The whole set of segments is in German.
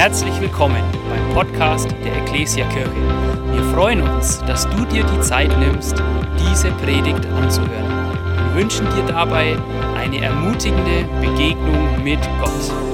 Herzlich willkommen beim Podcast der Ecclesia Kirche. Wir freuen uns, dass du dir die Zeit nimmst, diese Predigt anzuhören. Wir wünschen dir dabei eine ermutigende Begegnung mit Gott.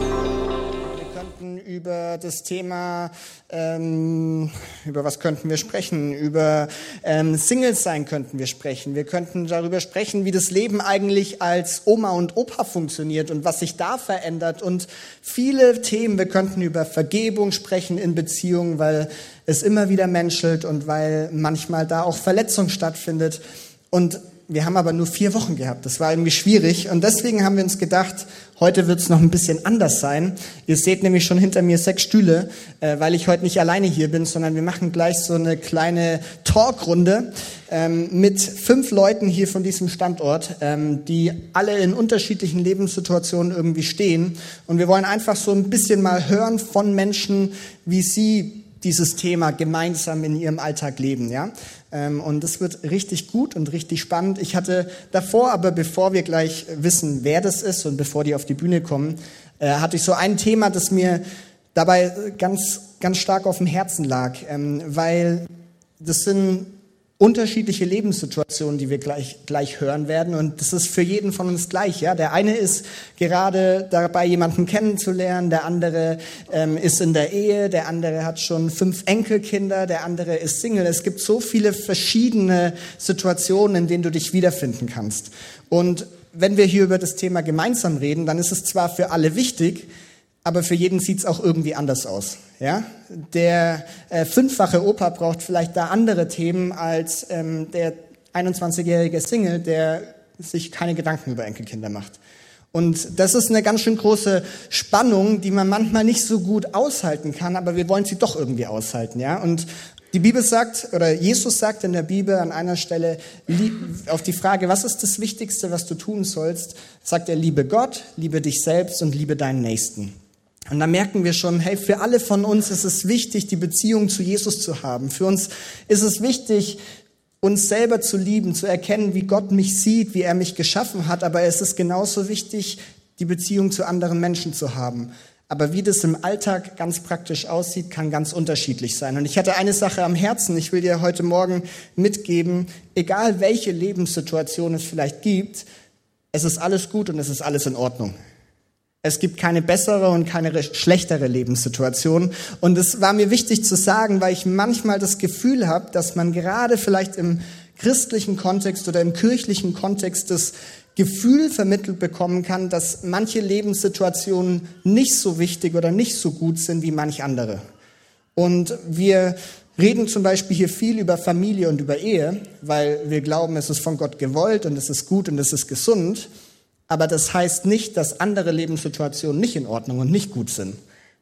Über das Thema, ähm, über was könnten wir sprechen? Über ähm, Singles sein könnten wir sprechen. Wir könnten darüber sprechen, wie das Leben eigentlich als Oma und Opa funktioniert und was sich da verändert und viele Themen. Wir könnten über Vergebung sprechen in Beziehungen, weil es immer wieder menschelt und weil manchmal da auch Verletzung stattfindet. Und wir haben aber nur vier Wochen gehabt. Das war irgendwie schwierig. Und deswegen haben wir uns gedacht, heute wird es noch ein bisschen anders sein. Ihr seht nämlich schon hinter mir sechs Stühle, äh, weil ich heute nicht alleine hier bin, sondern wir machen gleich so eine kleine Talkrunde ähm, mit fünf Leuten hier von diesem Standort, ähm, die alle in unterschiedlichen Lebenssituationen irgendwie stehen. Und wir wollen einfach so ein bisschen mal hören von Menschen, wie sie dieses Thema gemeinsam in ihrem Alltag leben, ja. Ähm, und das wird richtig gut und richtig spannend. Ich hatte davor, aber bevor wir gleich wissen, wer das ist und bevor die auf die Bühne kommen, äh, hatte ich so ein Thema, das mir dabei ganz, ganz stark auf dem Herzen lag, ähm, weil das sind unterschiedliche Lebenssituationen, die wir gleich, gleich hören werden. Und das ist für jeden von uns gleich. Ja? Der eine ist gerade dabei, jemanden kennenzulernen, der andere ähm, ist in der Ehe, der andere hat schon fünf Enkelkinder, der andere ist Single. Es gibt so viele verschiedene Situationen, in denen du dich wiederfinden kannst. Und wenn wir hier über das Thema gemeinsam reden, dann ist es zwar für alle wichtig, aber für jeden sieht es auch irgendwie anders aus. Ja? Der äh, fünffache Opa braucht vielleicht da andere Themen als ähm, der 21-jährige Single, der sich keine Gedanken über Enkelkinder macht. Und das ist eine ganz schön große Spannung, die man manchmal nicht so gut aushalten kann, aber wir wollen sie doch irgendwie aushalten, ja? Und die Bibel sagt, oder Jesus sagt in der Bibel an einer Stelle, auf die Frage, was ist das Wichtigste, was du tun sollst, sagt er, liebe Gott, liebe dich selbst und liebe deinen Nächsten. Und da merken wir schon, hey, für alle von uns ist es wichtig, die Beziehung zu Jesus zu haben. Für uns ist es wichtig, uns selber zu lieben, zu erkennen, wie Gott mich sieht, wie er mich geschaffen hat. Aber es ist genauso wichtig, die Beziehung zu anderen Menschen zu haben. Aber wie das im Alltag ganz praktisch aussieht, kann ganz unterschiedlich sein. Und ich hatte eine Sache am Herzen. Ich will dir heute Morgen mitgeben, egal welche Lebenssituation es vielleicht gibt, es ist alles gut und es ist alles in Ordnung. Es gibt keine bessere und keine schlechtere Lebenssituation. Und es war mir wichtig zu sagen, weil ich manchmal das Gefühl habe, dass man gerade vielleicht im christlichen Kontext oder im kirchlichen Kontext das Gefühl vermittelt bekommen kann, dass manche Lebenssituationen nicht so wichtig oder nicht so gut sind wie manch andere. Und wir reden zum Beispiel hier viel über Familie und über Ehe, weil wir glauben, es ist von Gott gewollt und es ist gut und es ist gesund. Aber das heißt nicht, dass andere Lebenssituationen nicht in Ordnung und nicht gut sind,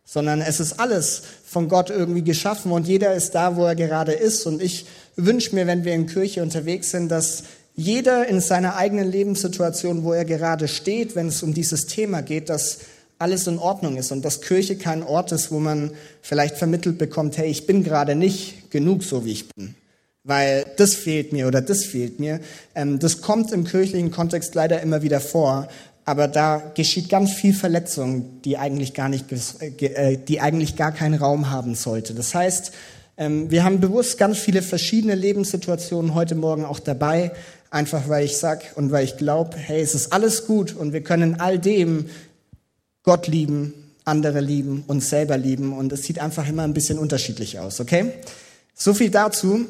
sondern es ist alles von Gott irgendwie geschaffen und jeder ist da, wo er gerade ist. Und ich wünsche mir, wenn wir in Kirche unterwegs sind, dass jeder in seiner eigenen Lebenssituation, wo er gerade steht, wenn es um dieses Thema geht, dass alles in Ordnung ist und dass Kirche kein Ort ist, wo man vielleicht vermittelt bekommt, hey, ich bin gerade nicht genug so, wie ich bin weil das fehlt mir oder das fehlt mir. Ähm, das kommt im kirchlichen Kontext leider immer wieder vor, aber da geschieht ganz viel Verletzung, die eigentlich gar nicht, äh, äh, die eigentlich gar keinen Raum haben sollte. Das heißt, ähm, wir haben bewusst ganz viele verschiedene Lebenssituationen heute Morgen auch dabei, einfach weil ich sag und weil ich glaube, hey, es ist alles gut und wir können all dem Gott lieben, andere lieben, uns selber lieben und es sieht einfach immer ein bisschen unterschiedlich aus, okay? So viel dazu.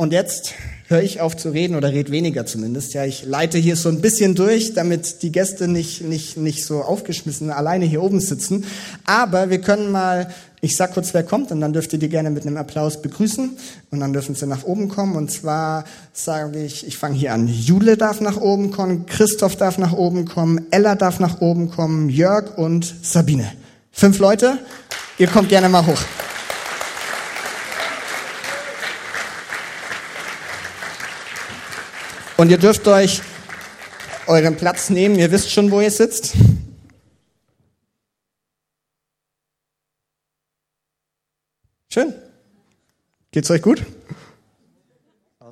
Und jetzt höre ich auf zu reden oder red weniger zumindest. Ja, ich leite hier so ein bisschen durch, damit die Gäste nicht, nicht, nicht so aufgeschmissen alleine hier oben sitzen. Aber wir können mal, ich sag kurz, wer kommt, und dann dürft ihr die gerne mit einem Applaus begrüßen. Und dann dürfen sie nach oben kommen. Und zwar sage ich, ich fange hier an. Jule darf nach oben kommen, Christoph darf nach oben kommen, Ella darf nach oben kommen, Jörg und Sabine. Fünf Leute. Ihr kommt gerne mal hoch. Und ihr dürft euch euren Platz nehmen. Ihr wisst schon, wo ihr sitzt. Schön. Geht's euch gut?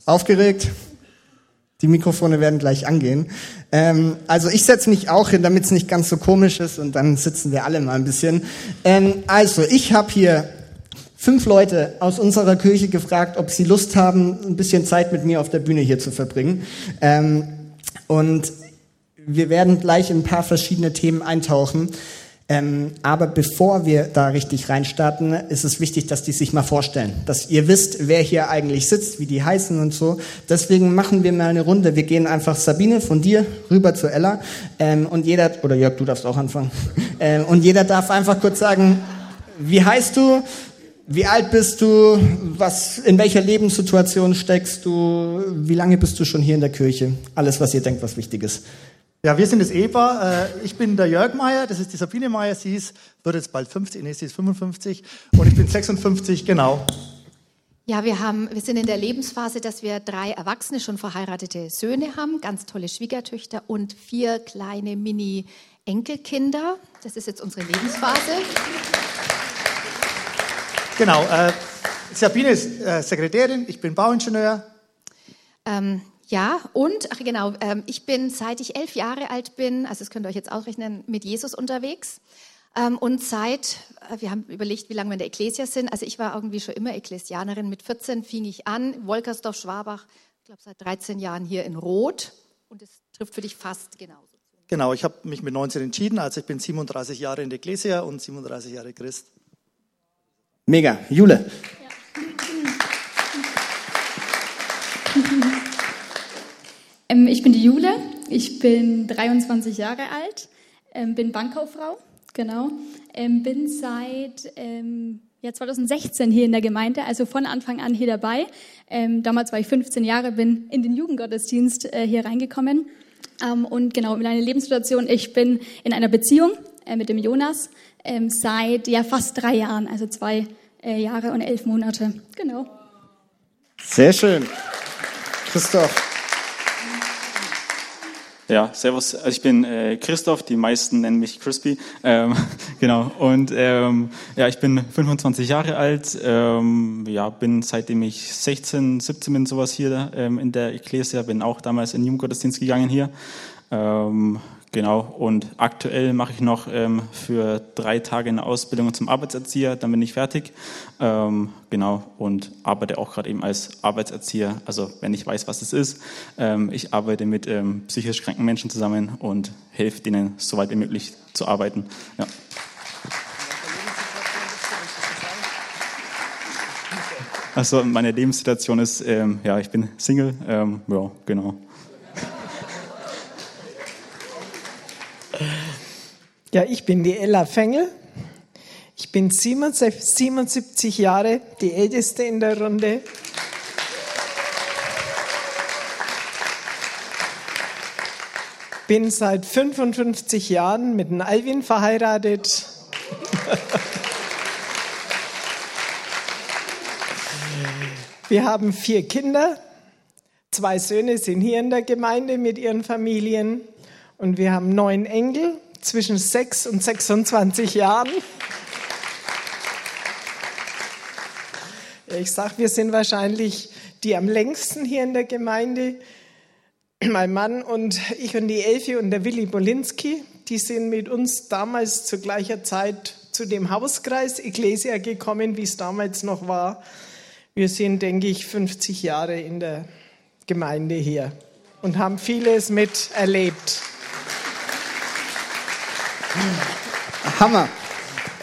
Aufgeregt? Die Mikrofone werden gleich angehen. Ähm, also ich setze mich auch hin, damit es nicht ganz so komisch ist und dann sitzen wir alle mal ein bisschen. Ähm, also ich habe hier fünf Leute aus unserer Kirche gefragt, ob sie Lust haben, ein bisschen Zeit mit mir auf der Bühne hier zu verbringen. Ähm, und wir werden gleich in ein paar verschiedene Themen eintauchen. Ähm, aber bevor wir da richtig reinstarten, ist es wichtig, dass die sich mal vorstellen, dass ihr wisst, wer hier eigentlich sitzt, wie die heißen und so. Deswegen machen wir mal eine Runde. Wir gehen einfach Sabine von dir rüber zu Ella ähm, und jeder oder Jörg, du darfst auch anfangen. Ähm, und jeder darf einfach kurz sagen, wie heißt du? Wie alt bist du? Was, in welcher Lebenssituation steckst du? Wie lange bist du schon hier in der Kirche? Alles, was ihr denkt, was wichtig ist. Ja, wir sind das Ehepaar. Äh, ich bin der Jörg Meier, das ist die Sabine Meier. Sie ist, wird jetzt bald 50, nee, sie ist 55 und ich bin 56, genau. Ja, wir, haben, wir sind in der Lebensphase, dass wir drei erwachsene, schon verheiratete Söhne haben, ganz tolle Schwiegertöchter und vier kleine Mini-Enkelkinder. Das ist jetzt unsere Lebensphase. Genau. Äh, Sabine ist äh, Sekretärin, ich bin Bauingenieur. Ähm, ja, und, ach genau, ähm, ich bin, seit ich elf Jahre alt bin, also das könnt ihr euch jetzt ausrechnen, mit Jesus unterwegs. Ähm, und seit, äh, wir haben überlegt, wie lange wir in der Ekklesia sind. Also ich war irgendwie schon immer Ekklesianerin. Mit 14 fing ich an, Wolkersdorf, Schwabach, ich glaube seit 13 Jahren hier in Rot. Und es trifft für dich fast genauso. Genau, ich habe mich mit 19 entschieden. Also ich bin 37 Jahre in der Ekklesia und 37 Jahre Christ. Mega. Jule. Ähm, ich bin die Jule, ich bin 23 Jahre alt, ähm, bin Bankkauffrau, genau, ähm, bin seit ja, 2016 hier in der Gemeinde, also von Anfang an hier dabei. Damals war ich 15 Jahre, bin in den Jugendgottesdienst äh, hier reingekommen. Und genau, in einer Lebenssituation, ich bin in einer Beziehung äh, mit dem Jonas seit ja fast drei Jahren, also zwei äh, Jahre und elf Monate. Genau. Sehr schön. Christoph. Ja, servus. Also ich bin äh, Christoph, die meisten nennen mich Crispy. Ähm, genau. Und ähm, ja, ich bin 25 Jahre alt. Ähm, ja, bin seitdem ich 16, 17 bin sowas hier ähm, in der Ecclesia. Bin auch damals in den Jugendgottesdienst gegangen hier. Ähm, Genau, und aktuell mache ich noch ähm, für drei Tage eine Ausbildung zum Arbeitserzieher, dann bin ich fertig. Ähm, genau, und arbeite auch gerade eben als Arbeitserzieher, also wenn ich weiß, was es ist. Ähm, ich arbeite mit ähm, psychisch kranken Menschen zusammen und helfe denen, so weit wie möglich zu arbeiten. Ja. Also meine Lebenssituation ist, ähm, ja, ich bin Single, ähm, ja, genau. Ja, ich bin die Ella Fengel. Ich bin 77 Jahre, die älteste in der Runde. Bin seit 55 Jahren mit dem Alvin verheiratet. Wir haben vier Kinder. Zwei Söhne sind hier in der Gemeinde mit ihren Familien. Und wir haben neun Enkel zwischen 6 und 26 Jahren. Ich sage, wir sind wahrscheinlich die am längsten hier in der Gemeinde. Mein Mann und ich und die Elfi und der Willi Bolinski, die sind mit uns damals zu gleicher Zeit zu dem Hauskreis Ecclesia gekommen, wie es damals noch war. Wir sind, denke ich, 50 Jahre in der Gemeinde hier und haben vieles miterlebt. Hammer.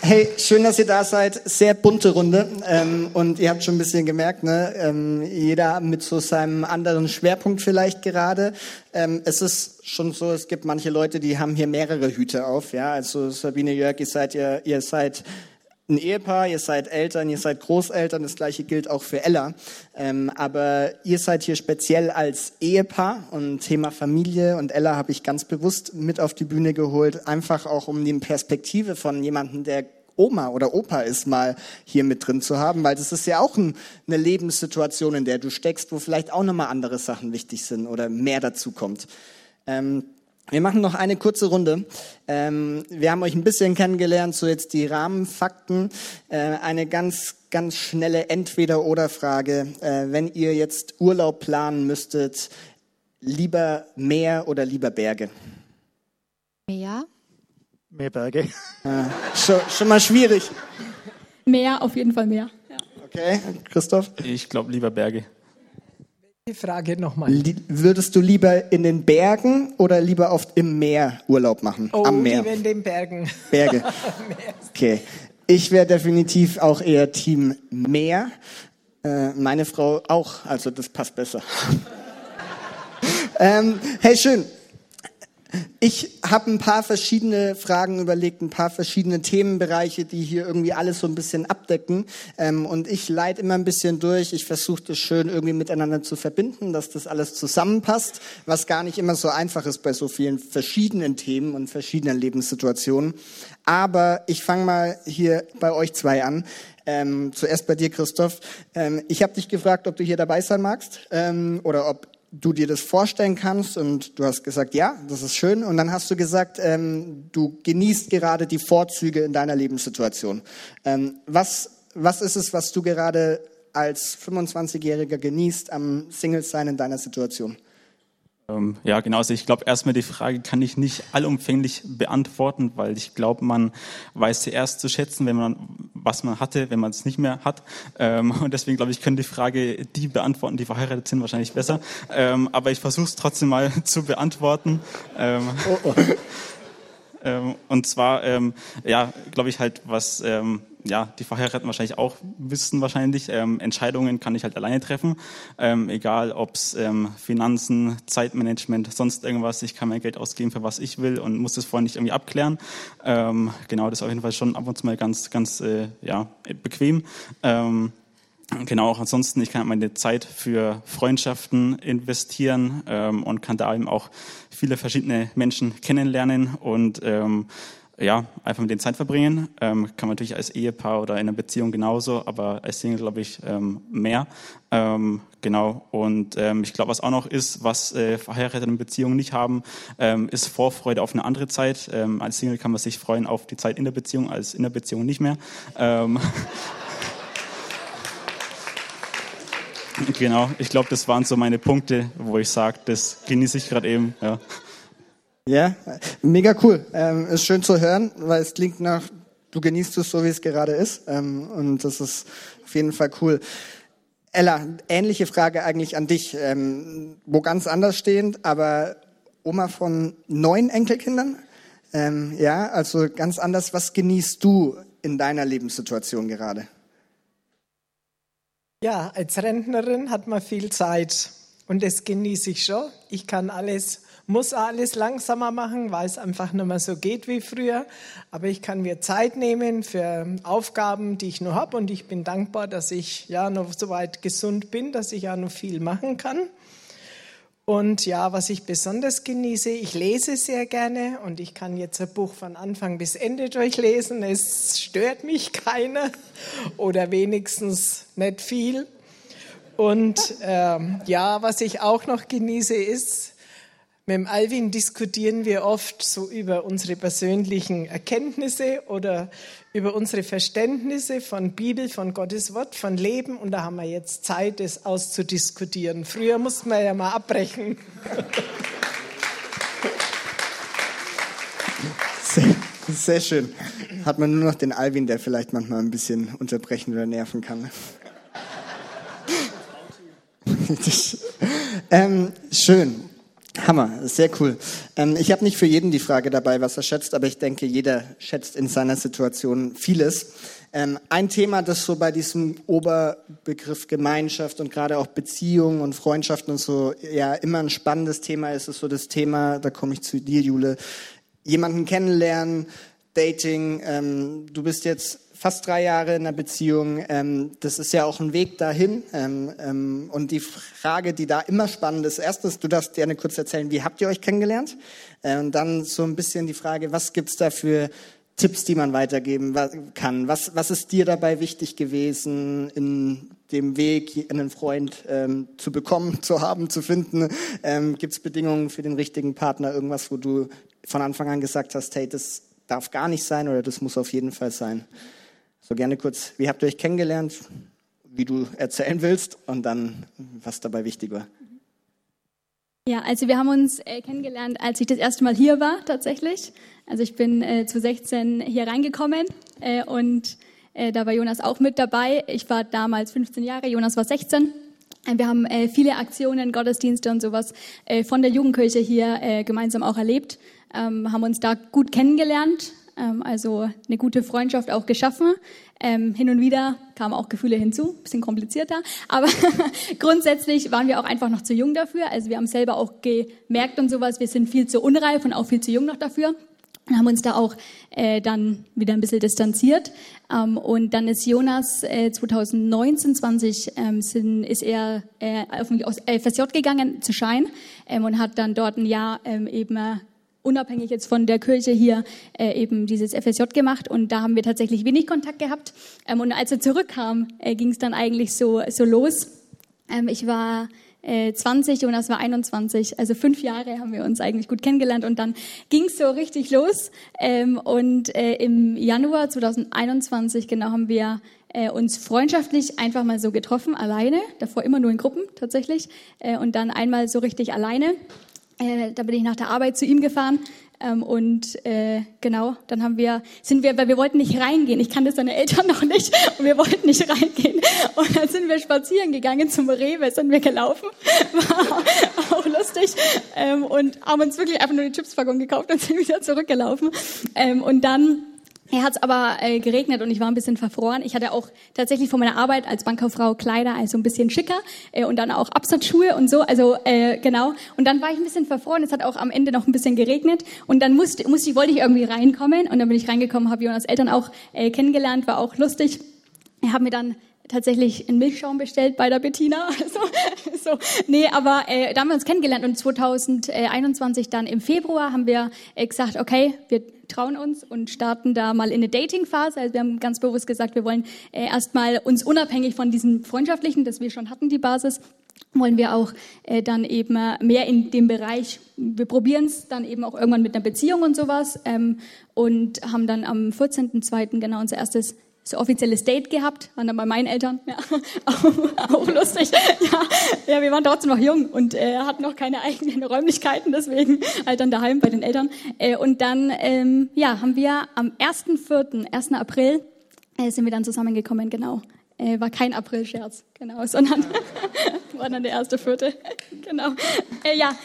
Hey, schön, dass ihr da seid. Sehr bunte Runde. Ähm, und ihr habt schon ein bisschen gemerkt, ne? Ähm, jeder mit so seinem anderen Schwerpunkt vielleicht gerade. Ähm, es ist schon so, es gibt manche Leute, die haben hier mehrere Hüte auf. Ja, also Sabine Jörg, ihr seid, ihr, ihr seid ein Ehepaar, ihr seid Eltern, ihr seid Großeltern, das gleiche gilt auch für Ella. Ähm, aber ihr seid hier speziell als Ehepaar und Thema Familie und Ella habe ich ganz bewusst mit auf die Bühne geholt, einfach auch um die Perspektive von jemandem, der Oma oder Opa ist, mal hier mit drin zu haben, weil das ist ja auch ein, eine Lebenssituation, in der du steckst, wo vielleicht auch nochmal andere Sachen wichtig sind oder mehr dazu kommt. Ähm, wir machen noch eine kurze Runde. Ähm, wir haben euch ein bisschen kennengelernt, so jetzt die Rahmenfakten. Äh, eine ganz, ganz schnelle Entweder-Oder-Frage. Äh, wenn ihr jetzt Urlaub planen müsstet, lieber Meer oder lieber Berge? Meer. Mehr Berge. Ja, schon, schon mal schwierig. Mehr, auf jeden Fall mehr. Ja. Okay, Christoph? Ich glaube lieber Berge. Die Frage nochmal. Würdest du lieber in den Bergen oder lieber oft im Meer Urlaub machen? Oh, Am Meer. lieber in den Bergen. Berge. Okay. Ich wäre definitiv auch eher Team Meer. Äh, meine Frau auch, also das passt besser. ähm, hey, schön. Ich habe ein paar verschiedene Fragen überlegt, ein paar verschiedene Themenbereiche, die hier irgendwie alles so ein bisschen abdecken. Ähm, und ich leite immer ein bisschen durch. Ich versuche das schön irgendwie miteinander zu verbinden, dass das alles zusammenpasst, was gar nicht immer so einfach ist bei so vielen verschiedenen Themen und verschiedenen Lebenssituationen. Aber ich fange mal hier bei euch zwei an. Ähm, zuerst bei dir, Christoph. Ähm, ich habe dich gefragt, ob du hier dabei sein magst ähm, oder ob du dir das vorstellen kannst und du hast gesagt, ja, das ist schön. Und dann hast du gesagt, ähm, du genießt gerade die Vorzüge in deiner Lebenssituation. Ähm, was, was ist es, was du gerade als 25-Jähriger genießt am Single-Sein in deiner Situation? Ähm, ja, genau. Also ich glaube, erstmal die Frage kann ich nicht allumfänglich beantworten, weil ich glaube, man weiß zuerst zu schätzen, wenn man was man hatte, wenn man es nicht mehr hat. Ähm, und deswegen glaube ich, können die Frage die beantworten, die verheiratet sind, wahrscheinlich besser. Ähm, aber ich versuche es trotzdem mal zu beantworten. Ähm, oh, oh. Ähm, und zwar, ähm, ja, glaube ich halt, was ähm, ja, die Verheirateten wahrscheinlich auch wissen wahrscheinlich, ähm, Entscheidungen kann ich halt alleine treffen, ähm, egal ob's ähm, Finanzen, Zeitmanagement, sonst irgendwas. Ich kann mein Geld ausgeben für was ich will und muss das vorher nicht irgendwie abklären. Ähm, genau, das ist auf jeden Fall schon ab und zu mal ganz, ganz äh, ja, bequem. Ähm, Genau, auch ansonsten, ich kann meine Zeit für Freundschaften investieren ähm, und kann da eben auch viele verschiedene Menschen kennenlernen und ähm, ja, einfach mit denen Zeit verbringen. Ähm, kann man natürlich als Ehepaar oder in einer Beziehung genauso, aber als Single glaube ich ähm, mehr. Ähm, genau. Und ähm, ich glaube, was auch noch ist, was äh, verheiratete Beziehungen nicht haben, ähm, ist Vorfreude auf eine andere Zeit. Ähm, als Single kann man sich freuen auf die Zeit in der Beziehung, als in der Beziehung nicht mehr. Ähm, genau. Ich glaube, das waren so meine Punkte, wo ich sage, das genieße ich gerade eben. Ja. Ja, mega cool. Ähm, ist schön zu hören, weil es klingt nach, du genießt es so, wie es gerade ist. Ähm, und das ist auf jeden Fall cool. Ella, ähnliche Frage eigentlich an dich, ähm, wo ganz anders stehend, aber Oma von neun Enkelkindern. Ähm, ja, also ganz anders. Was genießt du in deiner Lebenssituation gerade? Ja, als Rentnerin hat man viel Zeit und das genieße ich schon. Ich kann alles muss alles langsamer machen, weil es einfach nicht mehr so geht wie früher. Aber ich kann mir Zeit nehmen für Aufgaben, die ich noch habe. Und ich bin dankbar, dass ich ja noch so weit gesund bin, dass ich ja noch viel machen kann. Und ja, was ich besonders genieße, ich lese sehr gerne und ich kann jetzt ein Buch von Anfang bis Ende durchlesen. Es stört mich keiner oder wenigstens nicht viel. Und ähm, ja, was ich auch noch genieße, ist, mit dem Alvin diskutieren wir oft so über unsere persönlichen Erkenntnisse oder über unsere Verständnisse von Bibel, von Gottes Wort, von Leben. Und da haben wir jetzt Zeit, das auszudiskutieren. Früher mussten wir ja mal abbrechen. Sehr, sehr schön. Hat man nur noch den Alvin, der vielleicht manchmal ein bisschen unterbrechen oder nerven kann. ähm, schön. Hammer, sehr cool. Ähm, ich habe nicht für jeden die Frage dabei, was er schätzt, aber ich denke, jeder schätzt in seiner Situation vieles. Ähm, ein Thema, das so bei diesem Oberbegriff Gemeinschaft und gerade auch Beziehungen und Freundschaften und so ja immer ein spannendes Thema ist, ist so das Thema, da komme ich zu dir, Jule, jemanden kennenlernen, Dating. Ähm, du bist jetzt fast drei Jahre in einer Beziehung. Ähm, das ist ja auch ein Weg dahin. Ähm, ähm, und die Frage, die da immer spannend ist, erstens, du darfst gerne kurz erzählen, wie habt ihr euch kennengelernt? Äh, und dann so ein bisschen die Frage, was gibt's da für Tipps, die man weitergeben kann? Was, was ist dir dabei wichtig gewesen, in dem Weg, einen Freund ähm, zu bekommen, zu haben, zu finden? Ähm, Gibt es Bedingungen für den richtigen Partner? Irgendwas, wo du von Anfang an gesagt hast, hey, das darf gar nicht sein oder das muss auf jeden Fall sein? So gerne kurz, wie habt ihr euch kennengelernt, wie du erzählen willst und dann, was dabei wichtig war. Ja, also wir haben uns äh, kennengelernt, als ich das erste Mal hier war, tatsächlich. Also ich bin äh, zu 16 hier reingekommen äh, und äh, da war Jonas auch mit dabei. Ich war damals 15 Jahre, Jonas war 16. Äh, wir haben äh, viele Aktionen, Gottesdienste und sowas äh, von der Jugendkirche hier gemeinsam auch erlebt, ähm, haben uns da gut kennengelernt, ähm, also eine gute Freundschaft auch geschaffen. Ähm, hin und wieder kamen auch Gefühle hinzu, bisschen komplizierter, aber grundsätzlich waren wir auch einfach noch zu jung dafür. Also wir haben selber auch gemerkt und sowas, wir sind viel zu unreif und auch viel zu jung noch dafür und haben uns da auch äh, dann wieder ein bisschen distanziert. Ähm, und dann ist Jonas äh, 2019, 20 ähm, sind, ist er äh, auf den FSJ gegangen zu Schein ähm, und hat dann dort ein Jahr ähm, eben äh, unabhängig jetzt von der Kirche hier äh, eben dieses FSJ gemacht und da haben wir tatsächlich wenig Kontakt gehabt. Ähm, und als er zurückkam, äh, ging es dann eigentlich so, so los. Ähm, ich war 20 äh, und das war 21. Also fünf Jahre haben wir uns eigentlich gut kennengelernt und dann ging es so richtig los. Ähm, und äh, im Januar 2021 genau haben wir äh, uns freundschaftlich einfach mal so getroffen, alleine. Davor immer nur in Gruppen tatsächlich und dann einmal so richtig alleine. Da bin ich nach der Arbeit zu ihm gefahren ähm, und äh, genau, dann haben wir, sind wir, weil wir wollten nicht reingehen. Ich kannte seine Eltern noch nicht und wir wollten nicht reingehen. Und dann sind wir spazieren gegangen zum Rewe, sind wir gelaufen. War auch lustig. Ähm, und haben uns wirklich einfach nur die Chipspackung gekauft und sind wieder zurückgelaufen. Ähm, und dann er hat es aber äh, geregnet und ich war ein bisschen verfroren. Ich hatte auch tatsächlich von meiner Arbeit als Bankkauffrau Kleider, also ein bisschen schicker äh, und dann auch Absatzschuhe und so. Also äh, genau. Und dann war ich ein bisschen verfroren. Es hat auch am Ende noch ein bisschen geregnet und dann musste, musste ich wollte ich irgendwie reinkommen und dann bin ich reingekommen, habe Jonas Eltern auch äh, kennengelernt, war auch lustig. Er hat mir dann tatsächlich einen Milchschaum bestellt bei der Bettina. Also, so, nee, aber äh, da haben wir uns kennengelernt und 2021 dann im Februar haben wir äh, gesagt, okay, wir trauen uns und starten da mal in eine Dating-Phase. Also wir haben ganz bewusst gesagt, wir wollen äh, erstmal uns unabhängig von diesem freundschaftlichen, das wir schon hatten, die Basis, wollen wir auch äh, dann eben mehr in dem Bereich, wir probieren es dann eben auch irgendwann mit einer Beziehung und sowas ähm, und haben dann am 14.02. genau unser erstes so offizielles Date gehabt, waren dann bei meinen Eltern, ja, auch, auch lustig. Ja, ja, wir waren trotzdem noch jung und äh, hatten noch keine eigenen Räumlichkeiten, deswegen halt dann daheim bei den Eltern. Äh, und dann, ähm, ja, haben wir am 1.4., 1. April, äh, sind wir dann zusammengekommen, genau. Äh, war kein April-Scherz, genau, sondern war dann der erste Vierte, genau. Äh, ja.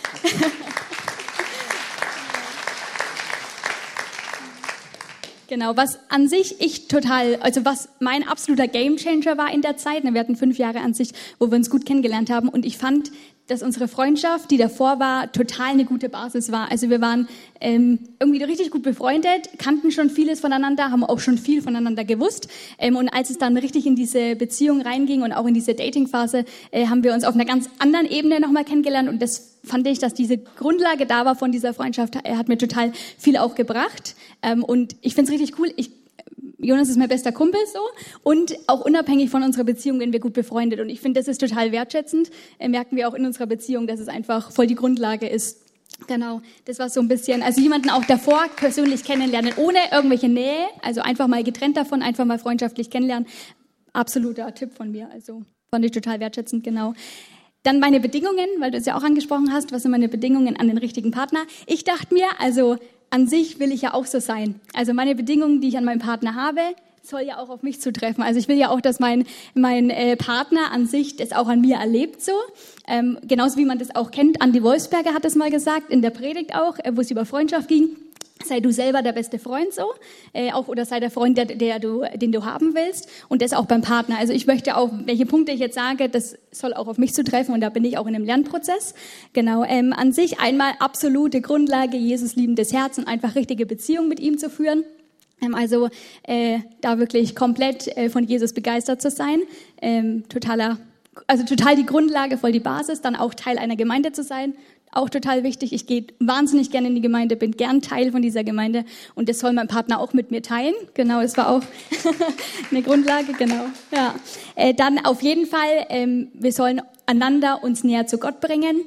Genau, was an sich ich total, also was mein absoluter Gamechanger war in der Zeit. Ne, wir hatten fünf Jahre an sich, wo wir uns gut kennengelernt haben und ich fand, dass unsere Freundschaft, die davor war, total eine gute Basis war. Also wir waren ähm, irgendwie richtig gut befreundet, kannten schon vieles voneinander, haben auch schon viel voneinander gewusst. Ähm, und als es dann richtig in diese Beziehung reinging und auch in diese Datingphase, äh, haben wir uns auf einer ganz anderen Ebene nochmal kennengelernt. Und das fand ich, dass diese Grundlage da war von dieser Freundschaft. Er hat mir total viel auch gebracht. Ähm, und ich finde es richtig cool. Ich Jonas ist mein bester Kumpel so und auch unabhängig von unserer Beziehung sind wir gut befreundet und ich finde, das ist total wertschätzend. Äh, merken wir auch in unserer Beziehung, dass es einfach voll die Grundlage ist. Genau, das war so ein bisschen, also jemanden auch davor persönlich kennenlernen, ohne irgendwelche Nähe, also einfach mal getrennt davon, einfach mal freundschaftlich kennenlernen. Absoluter Tipp von mir, also fand ich total wertschätzend, genau. Dann meine Bedingungen, weil du es ja auch angesprochen hast, was sind meine Bedingungen an den richtigen Partner? Ich dachte mir, also an sich will ich ja auch so sein. Also meine Bedingungen, die ich an meinem Partner habe, soll ja auch auf mich zutreffen. Also ich will ja auch, dass mein, mein äh, Partner an sich das auch an mir erlebt so. Ähm, genauso wie man das auch kennt. Andi Wolfsberger hat das mal gesagt, in der Predigt auch, äh, wo es über Freundschaft ging sei du selber der beste Freund so, äh, auch oder sei der Freund, der, der du, den du haben willst und das auch beim Partner. Also ich möchte auch, welche Punkte ich jetzt sage, das soll auch auf mich zutreffen und da bin ich auch in einem Lernprozess. Genau, ähm, an sich einmal absolute Grundlage, Jesus liebendes Herz und einfach richtige Beziehung mit ihm zu führen. Ähm, also äh, da wirklich komplett äh, von Jesus begeistert zu sein, ähm, totaler also total die Grundlage, voll die Basis, dann auch Teil einer Gemeinde zu sein, auch total wichtig. Ich gehe wahnsinnig gerne in die Gemeinde, bin gern Teil von dieser Gemeinde und das soll mein Partner auch mit mir teilen. Genau, das war auch eine Grundlage, genau. Ja. Äh, dann auf jeden Fall, ähm, wir sollen einander uns näher zu Gott bringen.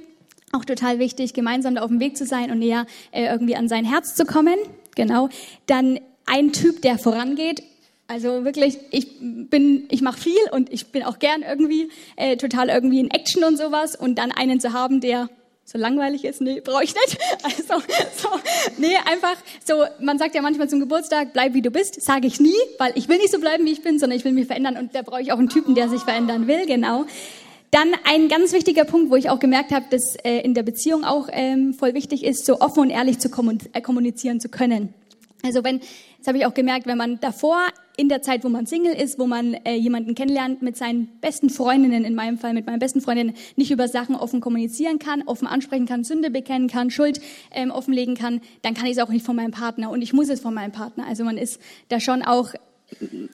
Auch total wichtig, gemeinsam da auf dem Weg zu sein und näher äh, irgendwie an sein Herz zu kommen. Genau. Dann ein Typ, der vorangeht, also wirklich, ich bin, ich mache viel und ich bin auch gern irgendwie äh, total irgendwie in Action und sowas und dann einen zu haben, der so langweilig ist, nee, brauche ich nicht. Also, so, nee, einfach so, man sagt ja manchmal zum Geburtstag, bleib wie du bist, sage ich nie, weil ich will nicht so bleiben, wie ich bin, sondern ich will mich verändern und da brauche ich auch einen Typen, der sich verändern will, genau. Dann ein ganz wichtiger Punkt, wo ich auch gemerkt habe, dass äh, in der Beziehung auch ähm, voll wichtig ist, so offen und ehrlich zu äh, kommunizieren zu können. Also wenn, das habe ich auch gemerkt, wenn man davor in der Zeit, wo man Single ist, wo man äh, jemanden kennenlernt, mit seinen besten Freundinnen, in meinem Fall mit meinen besten Freundinnen, nicht über Sachen offen kommunizieren kann, offen ansprechen kann, Sünde bekennen kann, Schuld ähm, offenlegen kann, dann kann ich es auch nicht von meinem Partner und ich muss es von meinem Partner. Also man ist da schon auch,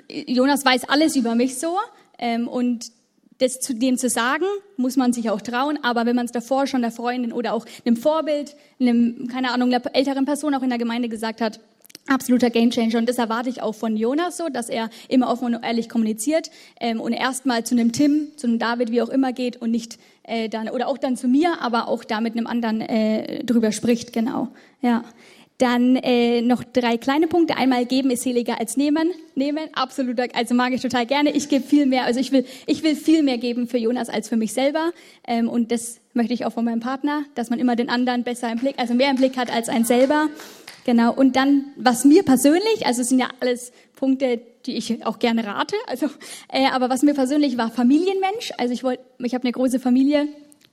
Jonas weiß alles über mich so ähm, und das zu dem zu sagen, muss man sich auch trauen. Aber wenn man es davor schon der Freundin oder auch einem Vorbild, einem, keine Ahnung, älteren Person auch in der Gemeinde gesagt hat, absoluter Gamechanger und das erwarte ich auch von Jonas so, dass er immer offen und ehrlich kommuniziert ähm, und erstmal zu einem Tim, zu einem David, wie auch immer geht und nicht äh, dann oder auch dann zu mir, aber auch da mit einem anderen äh, drüber spricht, genau. Ja. Dann äh, noch drei kleine Punkte. Einmal geben ist seliger als nehmen. Nehmen, absoluter, also mag ich total gerne. Ich gebe viel mehr, also ich will, ich will viel mehr geben für Jonas als für mich selber. Ähm, und das möchte ich auch von meinem Partner, dass man immer den anderen besser im Blick, also mehr im Blick hat als ein selber. Genau. Und dann, was mir persönlich, also es sind ja alles Punkte, die ich auch gerne rate, also, äh, aber was mir persönlich war Familienmensch. Also ich wollte, ich habe eine große Familie.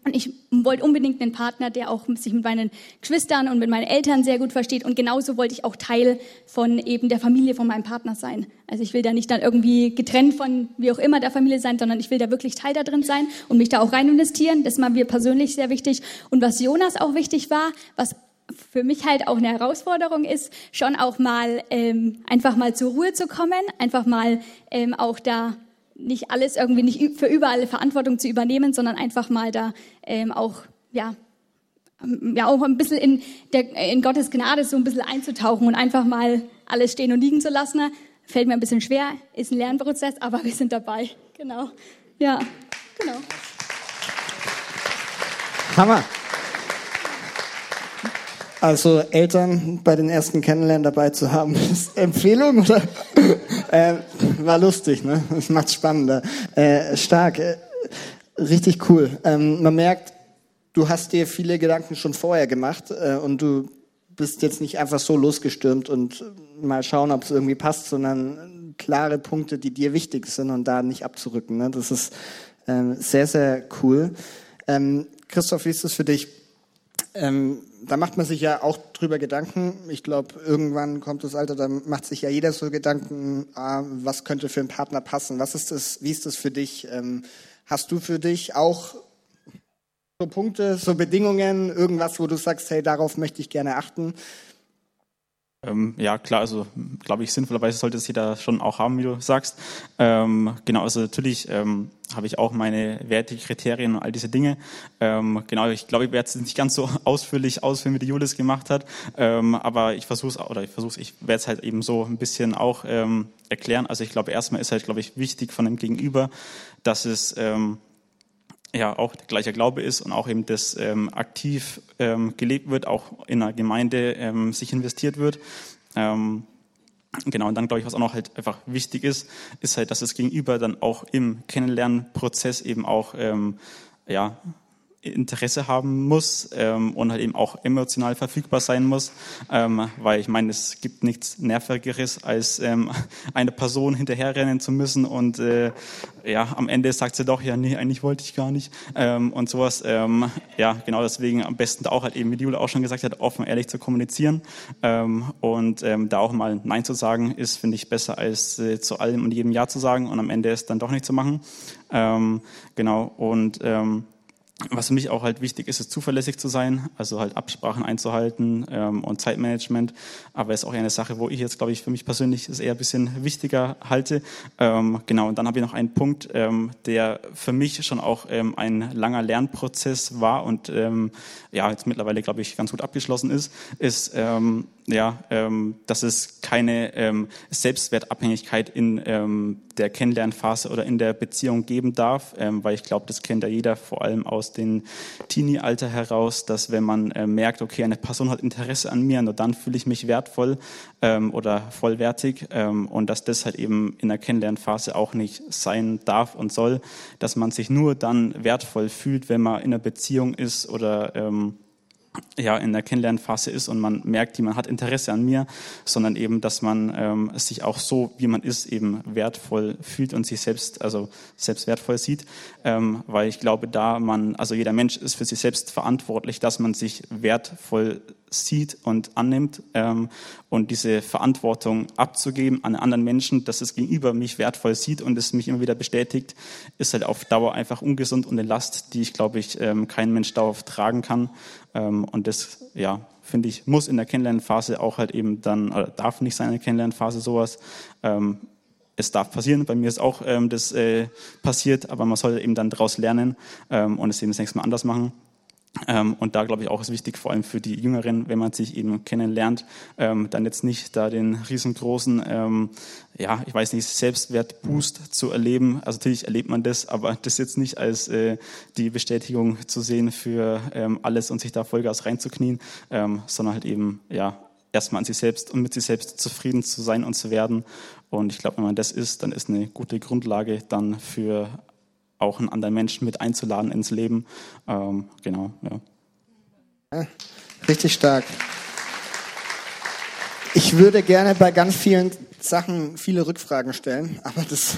Und ich wollte unbedingt einen Partner, der auch sich mit meinen Geschwistern und mit meinen Eltern sehr gut versteht. Und genauso wollte ich auch Teil von eben der Familie von meinem Partner sein. Also ich will da nicht dann irgendwie getrennt von wie auch immer der Familie sein, sondern ich will da wirklich Teil da drin sein und mich da auch rein investieren. Das war mir persönlich sehr wichtig. Und was Jonas auch wichtig war, was für mich halt auch eine Herausforderung ist, schon auch mal ähm, einfach mal zur Ruhe zu kommen, einfach mal ähm, auch da nicht alles irgendwie nicht für überall Verantwortung zu übernehmen, sondern einfach mal da ähm, auch ja ja auch ein bisschen in, der, in Gottes Gnade so ein bisschen einzutauchen und einfach mal alles stehen und liegen zu lassen. Fällt mir ein bisschen schwer, ist ein Lernprozess, aber wir sind dabei. Genau. Ja, genau. Hammer. Also Eltern bei den ersten Kennenlernen dabei zu haben, ist Empfehlung oder äh, war lustig, ne? Das macht spannender. Äh, stark, äh, richtig cool. Ähm, man merkt, du hast dir viele Gedanken schon vorher gemacht äh, und du bist jetzt nicht einfach so losgestürmt und mal schauen, ob es irgendwie passt, sondern klare Punkte, die dir wichtig sind und da nicht abzurücken. Ne? Das ist ähm, sehr, sehr cool. Ähm, Christoph, wie ist das für dich? Ähm, da macht man sich ja auch drüber Gedanken. Ich glaube, irgendwann kommt das Alter, da macht sich ja jeder so Gedanken, ah, was könnte für einen Partner passen? Was ist das? Wie ist das für dich? Ähm, hast du für dich auch so Punkte, so Bedingungen, irgendwas, wo du sagst, hey, darauf möchte ich gerne achten? Ähm, ja, klar, also glaube ich, sinnvollerweise sollte es jeder schon auch haben, wie du sagst. Ähm, genau, also natürlich ähm, habe ich auch meine Werte, Kriterien und all diese Dinge. Ähm, genau, ich glaube, ich werde es nicht ganz so ausführlich ausführen, wie die Julis gemacht hat, ähm, aber ich versuche es, oder ich versuche ich werde es halt eben so ein bisschen auch ähm, erklären. Also ich glaube, erstmal ist halt, glaube ich, wichtig von dem Gegenüber, dass es ähm, ja auch der gleiche Glaube ist und auch eben das ähm, aktiv ähm, gelebt wird, auch in einer Gemeinde ähm, sich investiert wird. Ähm, genau, und dann glaube ich, was auch noch halt einfach wichtig ist, ist halt, dass das Gegenüber dann auch im Kennenlernprozess eben auch ähm, ja, Interesse haben muss ähm, und halt eben auch emotional verfügbar sein muss, ähm, weil ich meine, es gibt nichts Nervigeres, als ähm, eine Person hinterherrennen zu müssen und äh, ja, am Ende sagt sie doch, ja, nee, eigentlich wollte ich gar nicht ähm, und sowas. Ähm, ja, genau deswegen am besten da auch halt eben, wie Jule auch schon gesagt hat, offen ehrlich zu kommunizieren ähm, und ähm, da auch mal Nein zu sagen, ist, finde ich, besser als äh, zu allem und jedem Ja zu sagen und am Ende es dann doch nicht zu machen. Ähm, genau und ähm, was für mich auch halt wichtig ist, ist zuverlässig zu sein, also halt Absprachen einzuhalten ähm, und Zeitmanagement. Aber ist auch eine Sache, wo ich jetzt, glaube ich, für mich persönlich es eher ein bisschen wichtiger halte. Ähm, genau, und dann habe ich noch einen Punkt, ähm, der für mich schon auch ähm, ein langer Lernprozess war und ähm, ja, jetzt mittlerweile, glaube ich, ganz gut abgeschlossen ist, ist, ähm, ja, ähm, dass es keine ähm, Selbstwertabhängigkeit in ähm, der Kennenlernphase oder in der Beziehung geben darf, ähm, weil ich glaube, das kennt ja jeder, vor allem aus dem Teenie-Alter heraus, dass wenn man äh, merkt, okay, eine Person hat Interesse an mir, nur dann fühle ich mich wertvoll ähm, oder vollwertig ähm, und dass das halt eben in der Kennenlernphase auch nicht sein darf und soll, dass man sich nur dann wertvoll fühlt, wenn man in einer Beziehung ist oder ähm, ja, in der Kennenlernphase ist und man merkt, man hat Interesse an mir, sondern eben, dass man ähm, sich auch so, wie man ist, eben wertvoll fühlt und sich selbst, also selbst wertvoll sieht, ähm, weil ich glaube, da man, also jeder Mensch ist für sich selbst verantwortlich, dass man sich wertvoll sieht und annimmt ähm, und diese Verantwortung abzugeben an anderen Menschen, dass es gegenüber mich wertvoll sieht und es mich immer wieder bestätigt, ist halt auf Dauer einfach ungesund und eine Last, die ich glaube ich ähm, kein Mensch dauerhaft tragen kann ähm, und das ja finde ich muss in der Kennenlernphase auch halt eben dann oder darf nicht sein in der Kennenlernphase sowas ähm, es darf passieren. Bei mir ist auch ähm, das äh, passiert, aber man sollte eben dann daraus lernen ähm, und es eben das nächste Mal anders machen. Ähm, und da glaube ich auch ist wichtig, vor allem für die Jüngeren, wenn man sich eben kennenlernt, ähm, dann jetzt nicht da den riesengroßen, ähm, ja, ich weiß nicht, Selbstwertboost zu erleben. Also natürlich erlebt man das, aber das jetzt nicht als äh, die Bestätigung zu sehen für alles und sich da Vollgas reinzuknien, sondern halt eben, ja, erstmal an sich selbst und mit sich selbst zufrieden zu sein und zu werden. Und ich glaube, wenn man das ist, dann ist eine gute Grundlage dann für auch einen anderen Menschen mit einzuladen ins Leben. Ähm, genau, ja. ja. Richtig stark. Ich würde gerne bei ganz vielen Sachen viele Rückfragen stellen, aber das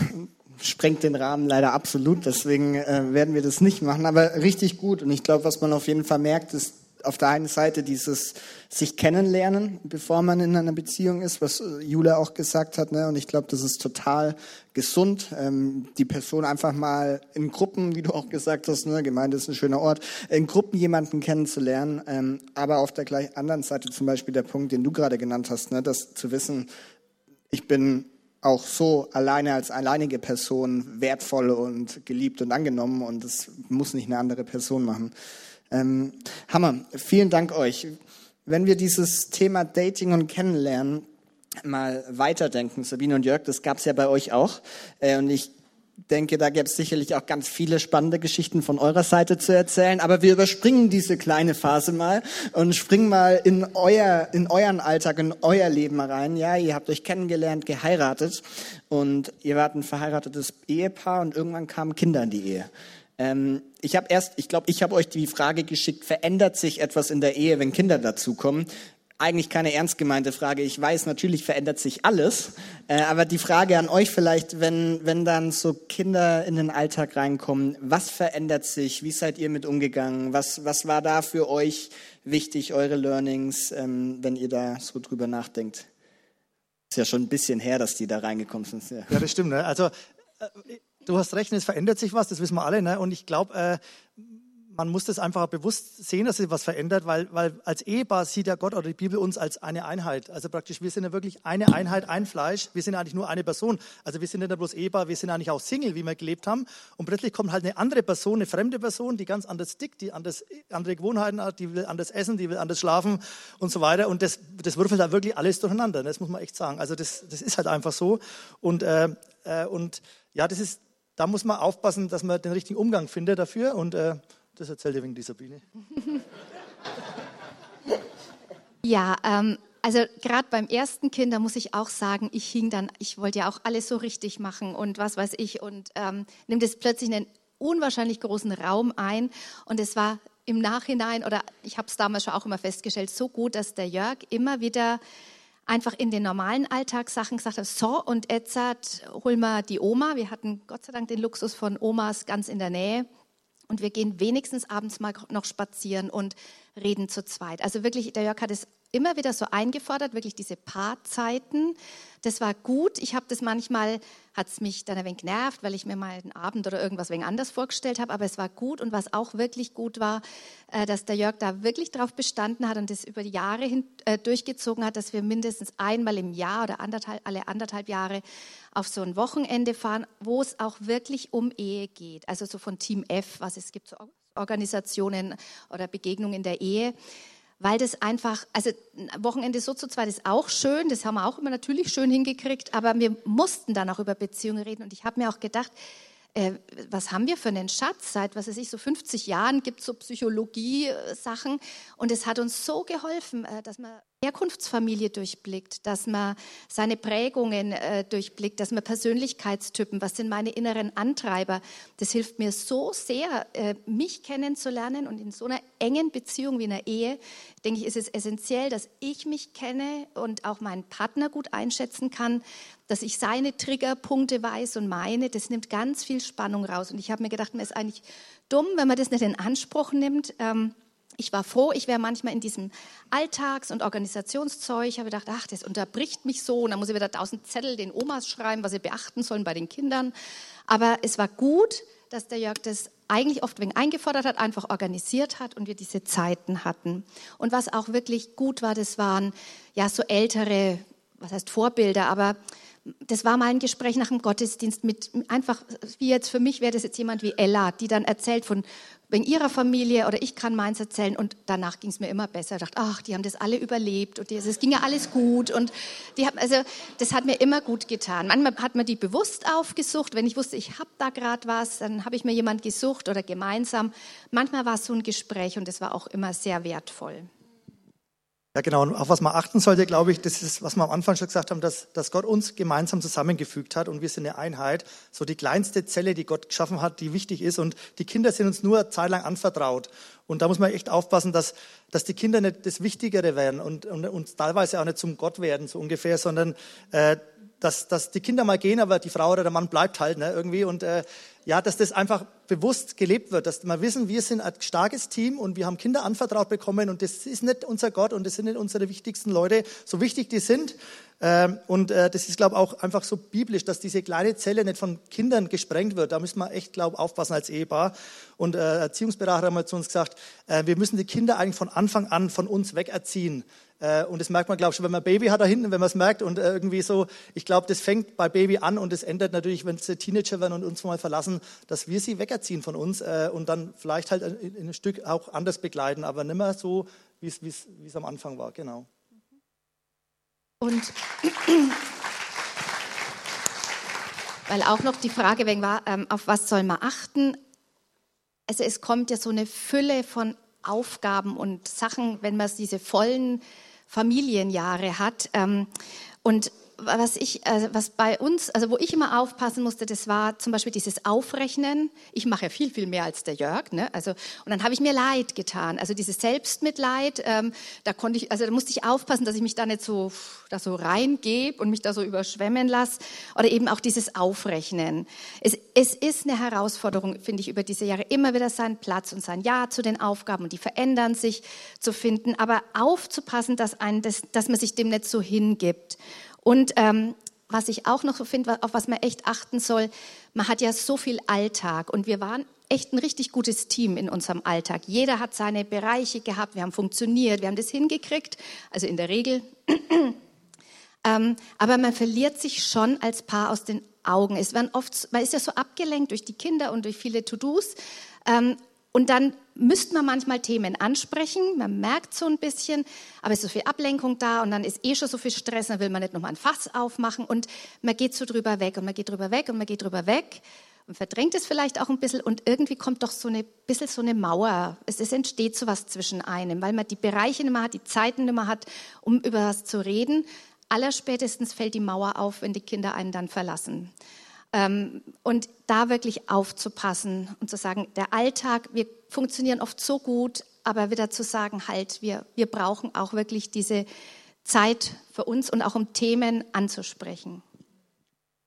sprengt den Rahmen leider absolut, deswegen äh, werden wir das nicht machen, aber richtig gut. Und ich glaube, was man auf jeden Fall merkt, ist, auf der einen Seite dieses sich kennenlernen, bevor man in einer Beziehung ist, was äh, Jule auch gesagt hat. Ne? Und ich glaube, das ist total gesund, ähm, die Person einfach mal in Gruppen, wie du auch gesagt hast, ne? Gemeinde ist ein schöner Ort, in Gruppen jemanden kennenzulernen. Ähm, aber auf der gleich anderen Seite zum Beispiel der Punkt, den du gerade genannt hast, ne? das zu wissen, ich bin auch so alleine als alleinige Person wertvoll und geliebt und angenommen und das muss nicht eine andere Person machen. Ähm, Hammer. Vielen Dank euch. Wenn wir dieses Thema Dating und Kennenlernen mal weiterdenken, Sabine und Jörg, das gab es ja bei euch auch. Äh, und ich denke, da gäbe es sicherlich auch ganz viele spannende Geschichten von eurer Seite zu erzählen. Aber wir überspringen diese kleine Phase mal und springen mal in euer, in euren Alltag, in euer Leben rein. Ja, ihr habt euch kennengelernt, geheiratet und ihr wart ein verheiratetes Ehepaar und irgendwann kamen Kinder in die Ehe. Ähm, ich habe erst, ich glaube, ich habe euch die Frage geschickt, verändert sich etwas in der Ehe, wenn Kinder dazukommen? Eigentlich keine ernst gemeinte Frage. Ich weiß, natürlich verändert sich alles. Äh, aber die Frage an euch vielleicht, wenn, wenn dann so Kinder in den Alltag reinkommen, was verändert sich? Wie seid ihr mit umgegangen? Was, was war da für euch wichtig, eure Learnings, ähm, wenn ihr da so drüber nachdenkt? Ist ja schon ein bisschen her, dass die da reingekommen sind. Ja, ja das stimmt. Ne? Also äh, du hast recht, es verändert sich was, das wissen wir alle. Ne? Und ich glaube, äh, man muss das einfach bewusst sehen, dass sich was verändert, weil, weil als Ehepaar sieht ja Gott oder die Bibel uns als eine Einheit. Also praktisch, wir sind ja wirklich eine Einheit, ein Fleisch. Wir sind eigentlich nur eine Person. Also wir sind nicht bloß Ehepaar, wir sind eigentlich auch Single, wie wir gelebt haben. Und plötzlich kommt halt eine andere Person, eine fremde Person, die ganz anders tickt, die anders, andere Gewohnheiten hat, die will anders essen, die will anders schlafen und so weiter. Und das, das würfelt da wirklich alles durcheinander. Das muss man echt sagen. Also das, das ist halt einfach so. Und, äh, äh, und ja, das ist, da muss man aufpassen, dass man den richtigen Umgang findet dafür. Und äh, das erzählt ihr wegen die Sabine. Ja, ähm, also gerade beim ersten Kind, da muss ich auch sagen, ich hing dann, ich wollte ja auch alles so richtig machen und was weiß ich und ähm, nimmt es plötzlich einen unwahrscheinlich großen Raum ein und es war im Nachhinein oder ich habe es damals schon auch immer festgestellt, so gut, dass der Jörg immer wieder einfach in den normalen Alltagssachen gesagt habe, so und jetzt holen wir die Oma. Wir hatten Gott sei Dank den Luxus von Omas ganz in der Nähe. Und wir gehen wenigstens abends mal noch spazieren und reden zu zweit. Also wirklich, der Jörg hat es immer wieder so eingefordert, wirklich diese Paarzeiten. Das war gut. Ich habe das manchmal, hat es mich dann ein wenig genervt, weil ich mir mal einen Abend oder irgendwas wegen anders vorgestellt habe, aber es war gut. Und was auch wirklich gut war, äh, dass der Jörg da wirklich darauf bestanden hat und das über die Jahre hin, äh, durchgezogen hat, dass wir mindestens einmal im Jahr oder anderthalb, alle anderthalb Jahre auf so ein Wochenende fahren, wo es auch wirklich um Ehe geht. Also so von Team F, was es gibt, so Organisationen oder Begegnungen in der Ehe weil das einfach, also Wochenende so zu zweit ist auch schön, das haben wir auch immer natürlich schön hingekriegt, aber wir mussten dann auch über Beziehungen reden und ich habe mir auch gedacht, äh, was haben wir für einen Schatz? Seit, was weiß ich, so 50 Jahren gibt es so Psychologie-Sachen. Und es hat uns so geholfen, äh, dass man Herkunftsfamilie durchblickt, dass man seine Prägungen äh, durchblickt, dass man Persönlichkeitstypen, was sind meine inneren Antreiber. Das hilft mir so sehr, äh, mich kennenzulernen und in so einer engen Beziehung wie einer Ehe, denke ich, ist es essentiell, dass ich mich kenne und auch meinen Partner gut einschätzen kann, dass ich seine Triggerpunkte weiß und meine, das nimmt ganz viel Spannung raus. Und ich habe mir gedacht, mir ist eigentlich dumm, wenn man das nicht in Anspruch nimmt. Ähm, ich war froh, ich wäre manchmal in diesem Alltags- und Organisationszeug. Ich habe gedacht, ach, das unterbricht mich so. Und dann muss ich wieder tausend Zettel den Omas schreiben, was sie beachten sollen bei den Kindern. Aber es war gut, dass der Jörg das eigentlich oft wegen eingefordert hat, einfach organisiert hat und wir diese Zeiten hatten. Und was auch wirklich gut war, das waren ja so ältere, was heißt Vorbilder, aber das war mal ein Gespräch nach dem Gottesdienst mit einfach, wie jetzt für mich wäre das jetzt jemand wie Ella, die dann erzählt von wegen ihrer Familie oder ich kann meins erzählen und danach ging es mir immer besser. Ich dachte, ach, die haben das alle überlebt und es ging ja alles gut und die haben, also das hat mir immer gut getan. Manchmal hat man die bewusst aufgesucht, wenn ich wusste, ich habe da gerade was, dann habe ich mir jemand gesucht oder gemeinsam. Manchmal war es so ein Gespräch und das war auch immer sehr wertvoll. Ja, genau. Und auf was man achten sollte, glaube ich, das ist, was wir am Anfang schon gesagt haben, dass, dass Gott uns gemeinsam zusammengefügt hat und wir sind eine Einheit. So die kleinste Zelle, die Gott geschaffen hat, die wichtig ist. Und die Kinder sind uns nur zeitlang anvertraut. Und da muss man echt aufpassen, dass, dass die Kinder nicht das Wichtigere werden und, und, und teilweise auch nicht zum Gott werden, so ungefähr, sondern äh, dass, dass die Kinder mal gehen, aber die Frau oder der Mann bleibt halt ne, irgendwie. Und äh, ja, dass das einfach bewusst gelebt wird, dass wir wissen, wir sind ein starkes Team und wir haben Kinder anvertraut bekommen und das ist nicht unser Gott und das sind nicht unsere wichtigsten Leute, so wichtig die sind. Ähm, und äh, das ist, glaube ich, auch einfach so biblisch, dass diese kleine Zelle nicht von Kindern gesprengt wird. Da müssen wir echt, glaube ich, aufpassen als Ehepaar. Und äh, Erziehungsberater haben mal zu uns gesagt, äh, wir müssen die Kinder eigentlich von Anfang an von uns wegerziehen. Äh, und das merkt man, glaube ich, schon, wenn man ein Baby hat da hinten, wenn man es merkt. Und äh, irgendwie so, ich glaube, das fängt bei Baby an und es endet natürlich, wenn sie Teenager werden und uns mal verlassen, dass wir sie wegerziehen von uns äh, und dann vielleicht halt in ein Stück auch anders begleiten, aber nicht mehr so, wie es am Anfang war. Genau. Und weil auch noch die Frage wegen war, ähm, auf was soll man achten? Also es kommt ja so eine Fülle von Aufgaben und Sachen, wenn man diese vollen Familienjahre hat. Ähm, und was ich, äh, was bei uns, also wo ich immer aufpassen musste, das war zum Beispiel dieses Aufrechnen. Ich mache ja viel, viel mehr als der Jörg, ne? Also und dann habe ich mir Leid getan. Also dieses Selbstmitleid, ähm, da konnte ich, also da musste ich aufpassen, dass ich mich da nicht so, da so reingebe und mich da so überschwemmen lasse. Oder eben auch dieses Aufrechnen. Es, es ist eine Herausforderung, finde ich, über diese Jahre immer wieder seinen Platz und sein Ja zu den Aufgaben und die verändern sich zu finden, aber aufzupassen, dass, ein, dass, dass man sich dem nicht so hingibt. Und ähm, was ich auch noch so finde, auf was man echt achten soll, man hat ja so viel Alltag und wir waren echt ein richtig gutes Team in unserem Alltag. Jeder hat seine Bereiche gehabt, wir haben funktioniert, wir haben das hingekriegt, also in der Regel. ähm, aber man verliert sich schon als Paar aus den Augen. Es werden oft, man ist ja so abgelenkt durch die Kinder und durch viele To-Dos. Ähm, und dann müsste man manchmal Themen ansprechen, man merkt so ein bisschen, aber es ist so viel Ablenkung da und dann ist eh schon so viel Stress, dann will man nicht nochmal ein Fass aufmachen und man geht so drüber weg und man geht drüber weg und man geht drüber weg und verdrängt es vielleicht auch ein bisschen und irgendwie kommt doch so eine bisschen so eine Mauer. Es, es entsteht so was zwischen einem, weil man die Bereiche nicht mehr hat, die Zeiten nicht mehr hat, um über was zu reden. Allerspätestens fällt die Mauer auf, wenn die Kinder einen dann verlassen. Ähm, und da wirklich aufzupassen und zu sagen, der Alltag, wir funktionieren oft so gut, aber wieder zu sagen, halt, wir, wir brauchen auch wirklich diese Zeit für uns und auch um Themen anzusprechen.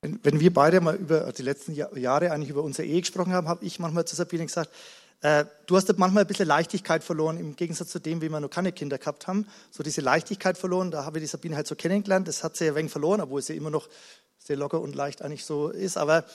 Wenn, wenn wir beide mal über die letzten Jahre eigentlich über unsere Ehe gesprochen haben, habe ich manchmal zu Sabine gesagt, äh, du hast manchmal ein bisschen Leichtigkeit verloren, im Gegensatz zu dem, wie wir noch keine Kinder gehabt haben. So diese Leichtigkeit verloren, da habe ich die Sabine halt so kennengelernt. Das hat sie ja wenig verloren, obwohl sie immer noch sehr locker und leicht eigentlich so ist. Aber,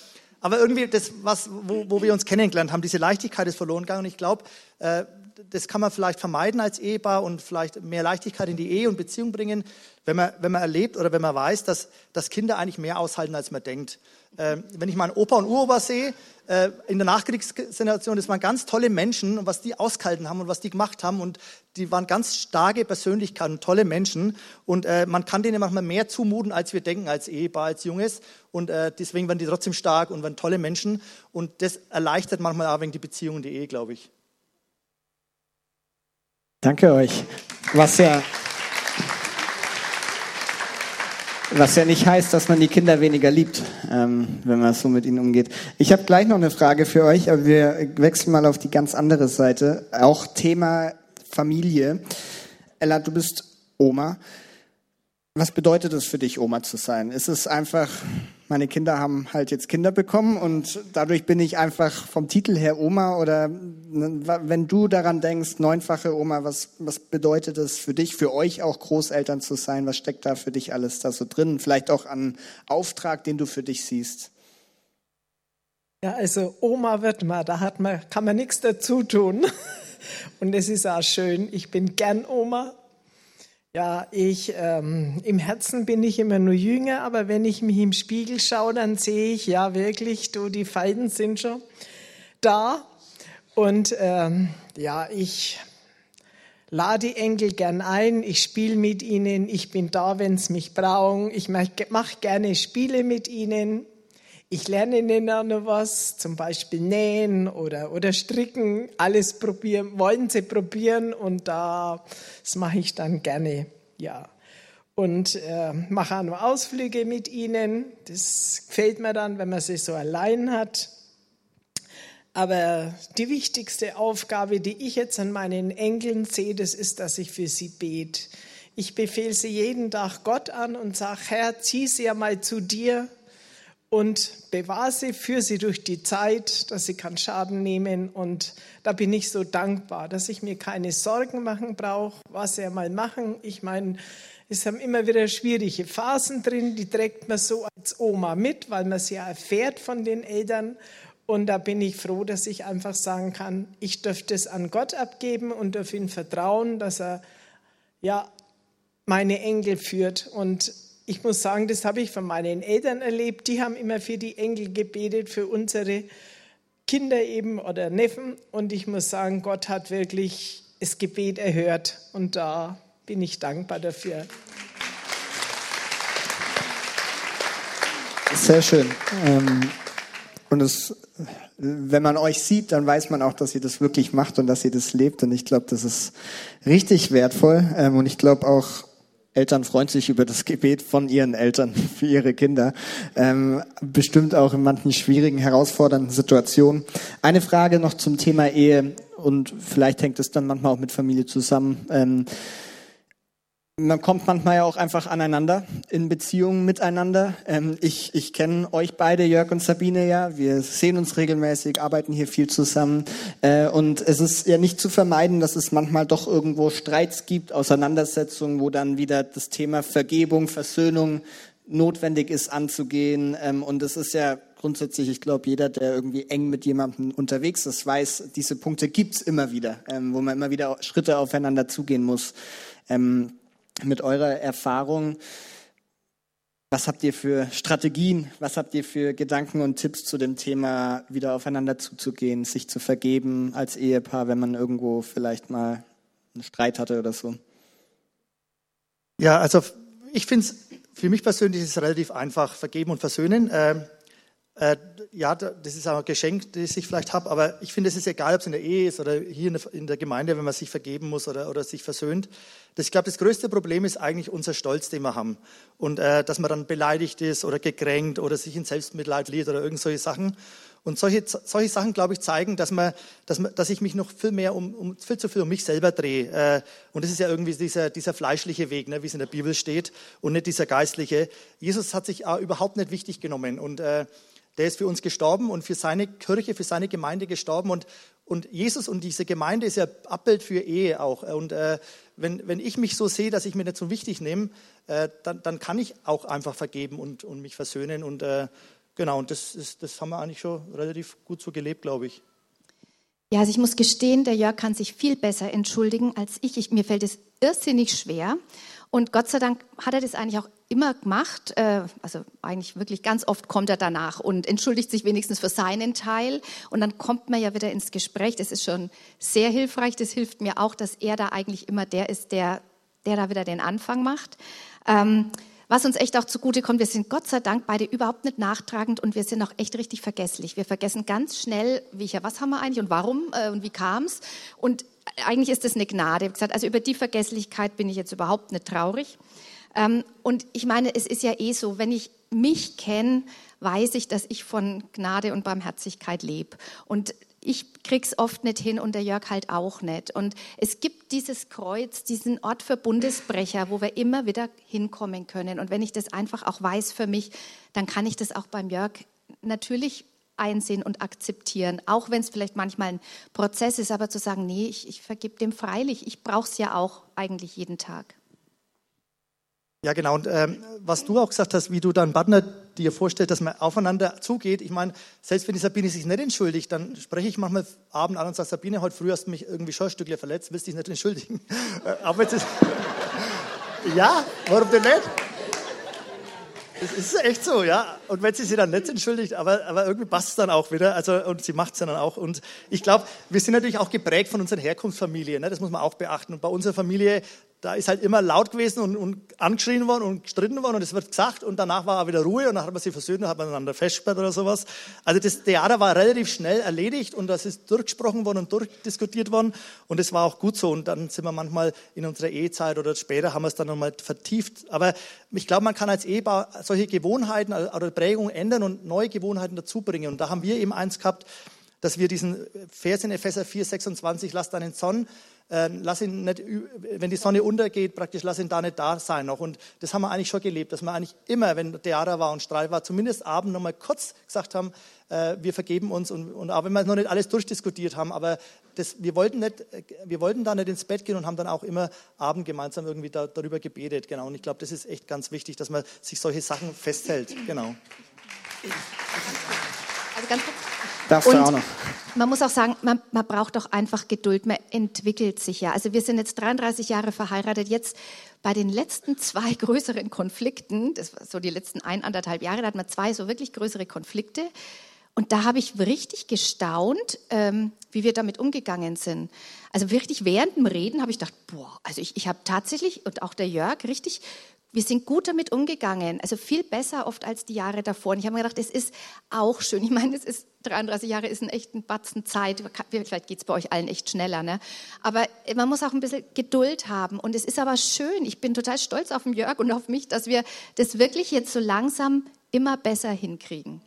aber irgendwie das, was, wo, wo wir uns kennengelernt haben, diese Leichtigkeit ist verloren gegangen. Und ich glaube, äh, das kann man vielleicht vermeiden als Ehepaar und vielleicht mehr Leichtigkeit in die Ehe und Beziehung bringen, wenn man, wenn man erlebt oder wenn man weiß, dass, dass Kinder eigentlich mehr aushalten, als man denkt. Ähm, wenn ich meinen Opa und Uropa sehe, äh, in der Nachkriegsgeneration, das waren ganz tolle Menschen und was die ausgehalten haben und was die gemacht haben und die waren ganz starke Persönlichkeiten, tolle Menschen und äh, man kann denen manchmal mehr zumuten, als wir denken als Ehepaar, als Junges und äh, deswegen waren die trotzdem stark und waren tolle Menschen und das erleichtert manchmal auch wegen die Beziehung und die Ehe, glaube ich. Danke euch. Was ja Was ja nicht heißt, dass man die Kinder weniger liebt, ähm, wenn man so mit ihnen umgeht. Ich habe gleich noch eine Frage für euch, aber wir wechseln mal auf die ganz andere Seite. Auch Thema Familie. Ella, du bist Oma. Was bedeutet es für dich, Oma zu sein? Ist es einfach, meine Kinder haben halt jetzt Kinder bekommen und dadurch bin ich einfach vom Titel her Oma oder wenn du daran denkst, neunfache Oma, was, was bedeutet es für dich, für euch auch Großeltern zu sein? Was steckt da für dich alles da so drin? Vielleicht auch an Auftrag, den du für dich siehst. Ja, also Oma wird man, da hat man, kann man nichts dazu tun. Und es ist auch schön. Ich bin gern Oma ja, ich, ähm, im Herzen bin ich immer nur jünger, aber wenn ich mich im Spiegel schaue, dann sehe ich, ja, wirklich, du, die Falten sind schon da. Und ähm, ja, ich lade die Enkel gern ein, ich spiele mit ihnen, ich bin da, wenn sie mich brauchen, ich mache gerne Spiele mit ihnen. Ich lerne ihnen auch noch was, zum Beispiel nähen oder, oder stricken. Alles probieren, wollen sie probieren und da, das mache ich dann gerne, ja. Und äh, mache auch noch Ausflüge mit ihnen. Das gefällt mir dann, wenn man sie so allein hat. Aber die wichtigste Aufgabe, die ich jetzt an meinen Enkeln sehe, das ist, dass ich für sie bete. Ich befehle sie jeden Tag Gott an und sage, Herr, zieh sie ja mal zu dir und bewahre sie, führe sie durch die Zeit, dass sie keinen Schaden nehmen. Und da bin ich so dankbar, dass ich mir keine Sorgen machen brauche, was sie mal machen. Ich meine, es haben immer wieder schwierige Phasen drin, die trägt man so als Oma mit, weil man sie ja erfährt von den Eltern. Und da bin ich froh, dass ich einfach sagen kann, ich dürfte es an Gott abgeben und darf ihm vertrauen, dass er ja meine Enkel führt. Und ich muss sagen, das habe ich von meinen Eltern erlebt. Die haben immer für die Enkel gebetet, für unsere Kinder eben oder Neffen. Und ich muss sagen, Gott hat wirklich das Gebet erhört. Und da bin ich dankbar dafür. Sehr schön. Ähm, und es, wenn man euch sieht, dann weiß man auch, dass ihr das wirklich macht und dass ihr das lebt. Und ich glaube, das ist richtig wertvoll. Ähm, und ich glaube auch, Eltern freuen sich über das Gebet von ihren Eltern für ihre Kinder. Ähm, bestimmt auch in manchen schwierigen, herausfordernden Situationen. Eine Frage noch zum Thema Ehe und vielleicht hängt es dann manchmal auch mit Familie zusammen. Ähm, man kommt manchmal ja auch einfach aneinander in Beziehungen miteinander. Ähm, ich ich kenne euch beide, Jörg und Sabine, ja. Wir sehen uns regelmäßig, arbeiten hier viel zusammen. Äh, und es ist ja nicht zu vermeiden, dass es manchmal doch irgendwo Streits gibt, Auseinandersetzungen, wo dann wieder das Thema Vergebung, Versöhnung notwendig ist anzugehen. Ähm, und es ist ja grundsätzlich, ich glaube, jeder, der irgendwie eng mit jemandem unterwegs ist, weiß, diese Punkte gibt's immer wieder, ähm, wo man immer wieder Schritte aufeinander zugehen muss mit eurer Erfahrung. Was habt ihr für Strategien? Was habt ihr für Gedanken und Tipps zu dem Thema, wieder aufeinander zuzugehen, sich zu vergeben als Ehepaar, wenn man irgendwo vielleicht mal einen Streit hatte oder so? Ja, also ich finde es, für mich persönlich ist es relativ einfach, vergeben und versöhnen. Ähm, äh, ja, das ist auch ein Geschenk, das ich vielleicht habe, aber ich finde, es ist egal, ob es in der Ehe ist oder hier in der Gemeinde, wenn man sich vergeben muss oder, oder sich versöhnt. Ich glaube, das größte Problem ist eigentlich unser Stolz, den wir haben. Und äh, dass man dann beleidigt ist oder gekränkt oder sich in Selbstmitleid liegt oder irgend solche Sachen. Und solche, solche Sachen, glaube ich, zeigen, dass, man, dass, man, dass ich mich noch viel mehr um, um viel zu viel um mich selber drehe. Äh, und das ist ja irgendwie dieser, dieser fleischliche Weg, ne, wie es in der Bibel steht, und nicht dieser geistliche. Jesus hat sich auch überhaupt nicht wichtig genommen. Und äh, der ist für uns gestorben und für seine Kirche, für seine Gemeinde gestorben. Und, und Jesus und diese Gemeinde ist ja Abbild für Ehe auch. Und äh, wenn, wenn ich mich so sehe, dass ich mir nicht so wichtig nehme, äh, dann, dann kann ich auch einfach vergeben und, und mich versöhnen. Und äh, genau, und das, ist, das haben wir eigentlich schon relativ gut so gelebt, glaube ich. Ja, also ich muss gestehen, der Jörg kann sich viel besser entschuldigen als ich. ich mir fällt es irrsinnig schwer. Und Gott sei Dank hat er das eigentlich auch immer gemacht. Äh, also eigentlich wirklich ganz oft kommt er danach und entschuldigt sich wenigstens für seinen Teil. Und dann kommt man ja wieder ins Gespräch. Das ist schon sehr hilfreich. Das hilft mir auch, dass er da eigentlich immer der ist, der, der da wieder den Anfang macht. Ähm, was uns echt auch zugute kommt, wir sind Gott sei Dank beide überhaupt nicht nachtragend und wir sind auch echt richtig vergesslich. Wir vergessen ganz schnell, wie ich was haben wir eigentlich und warum äh, und wie kam es. Und eigentlich ist das eine Gnade. Ich gesagt, also über die Vergesslichkeit bin ich jetzt überhaupt nicht traurig. Ähm, und ich meine, es ist ja eh so, wenn ich mich kenne, weiß ich, dass ich von Gnade und Barmherzigkeit lebe. Und ich krieg's oft nicht hin und der Jörg halt auch nicht. Und es gibt dieses Kreuz, diesen Ort für Bundesbrecher, wo wir immer wieder hinkommen können. Und wenn ich das einfach auch weiß für mich, dann kann ich das auch beim Jörg natürlich einsehen und akzeptieren, auch wenn es vielleicht manchmal ein Prozess ist, aber zu sagen, nee, ich, ich vergib dem freilich, ich brauche es ja auch eigentlich jeden Tag. Ja, genau. Und ähm, was du auch gesagt hast, wie du deinen Partner dir vorstellst, dass man aufeinander zugeht. Ich meine, selbst wenn die Sabine sich nicht entschuldigt, dann spreche ich manchmal Abend an und sage, Sabine, heute früh hast du mich irgendwie schon verletzt, willst dich nicht entschuldigen. Äh, aber jetzt ist... ja, warum denn nicht? Es ist echt so, ja. Und wenn sie sich dann nicht entschuldigt, aber, aber irgendwie passt es dann auch wieder. Also, und sie macht es dann auch. Und ich glaube, wir sind natürlich auch geprägt von unseren Herkunftsfamilien. Ne? Das muss man auch beachten. Und bei unserer Familie, da ist halt immer laut gewesen und, und angeschrien worden und gestritten worden und es wird gesagt und danach war auch wieder Ruhe und dann hat man sich versöhnt und hat man einander festgesperrt oder sowas. Also das Theater war relativ schnell erledigt und das ist durchgesprochen worden und durchdiskutiert worden und es war auch gut so und dann sind wir manchmal in unserer Ehezeit oder später haben wir es dann nochmal vertieft. Aber ich glaube, man kann als Ehepaar solche Gewohnheiten oder Prägungen ändern und neue Gewohnheiten dazu bringen und da haben wir eben eins gehabt, dass wir diesen Vers in Epheser 4, 26, lass deinen Zorn äh, lass ihn nicht, wenn die Sonne untergeht, praktisch lass ihn da nicht da sein noch. Und das haben wir eigentlich schon gelebt, dass wir eigentlich immer, wenn Theater war und Streit war, zumindest abend nochmal kurz gesagt haben, äh, wir vergeben uns. Und, und auch wenn wir noch nicht alles durchdiskutiert haben, aber das, wir, wollten nicht, wir wollten da nicht ins Bett gehen und haben dann auch immer abend gemeinsam irgendwie da, darüber gebetet. Genau. Und ich glaube, das ist echt ganz wichtig, dass man sich solche Sachen festhält. Genau. Also ganz kurz. Darfst du auch noch. Man muss auch sagen, man, man braucht doch einfach Geduld. Man entwickelt sich ja. Also wir sind jetzt 33 Jahre verheiratet. Jetzt bei den letzten zwei größeren Konflikten, das war so die letzten ein, anderthalb Jahre, da hatten wir zwei so wirklich größere Konflikte. Und da habe ich richtig gestaunt, ähm, wie wir damit umgegangen sind. Also wirklich während dem Reden habe ich gedacht, boah, also ich, ich habe tatsächlich und auch der Jörg richtig wir sind gut damit umgegangen, also viel besser oft als die Jahre davor. Und ich habe mir gedacht, es ist auch schön. Ich meine, es ist 33 Jahre ist ein echten Batzen Zeit. Vielleicht geht es bei euch allen echt schneller, ne? Aber man muss auch ein bisschen Geduld haben. Und es ist aber schön. Ich bin total stolz auf den Jörg und auf mich, dass wir das wirklich jetzt so langsam immer besser hinkriegen.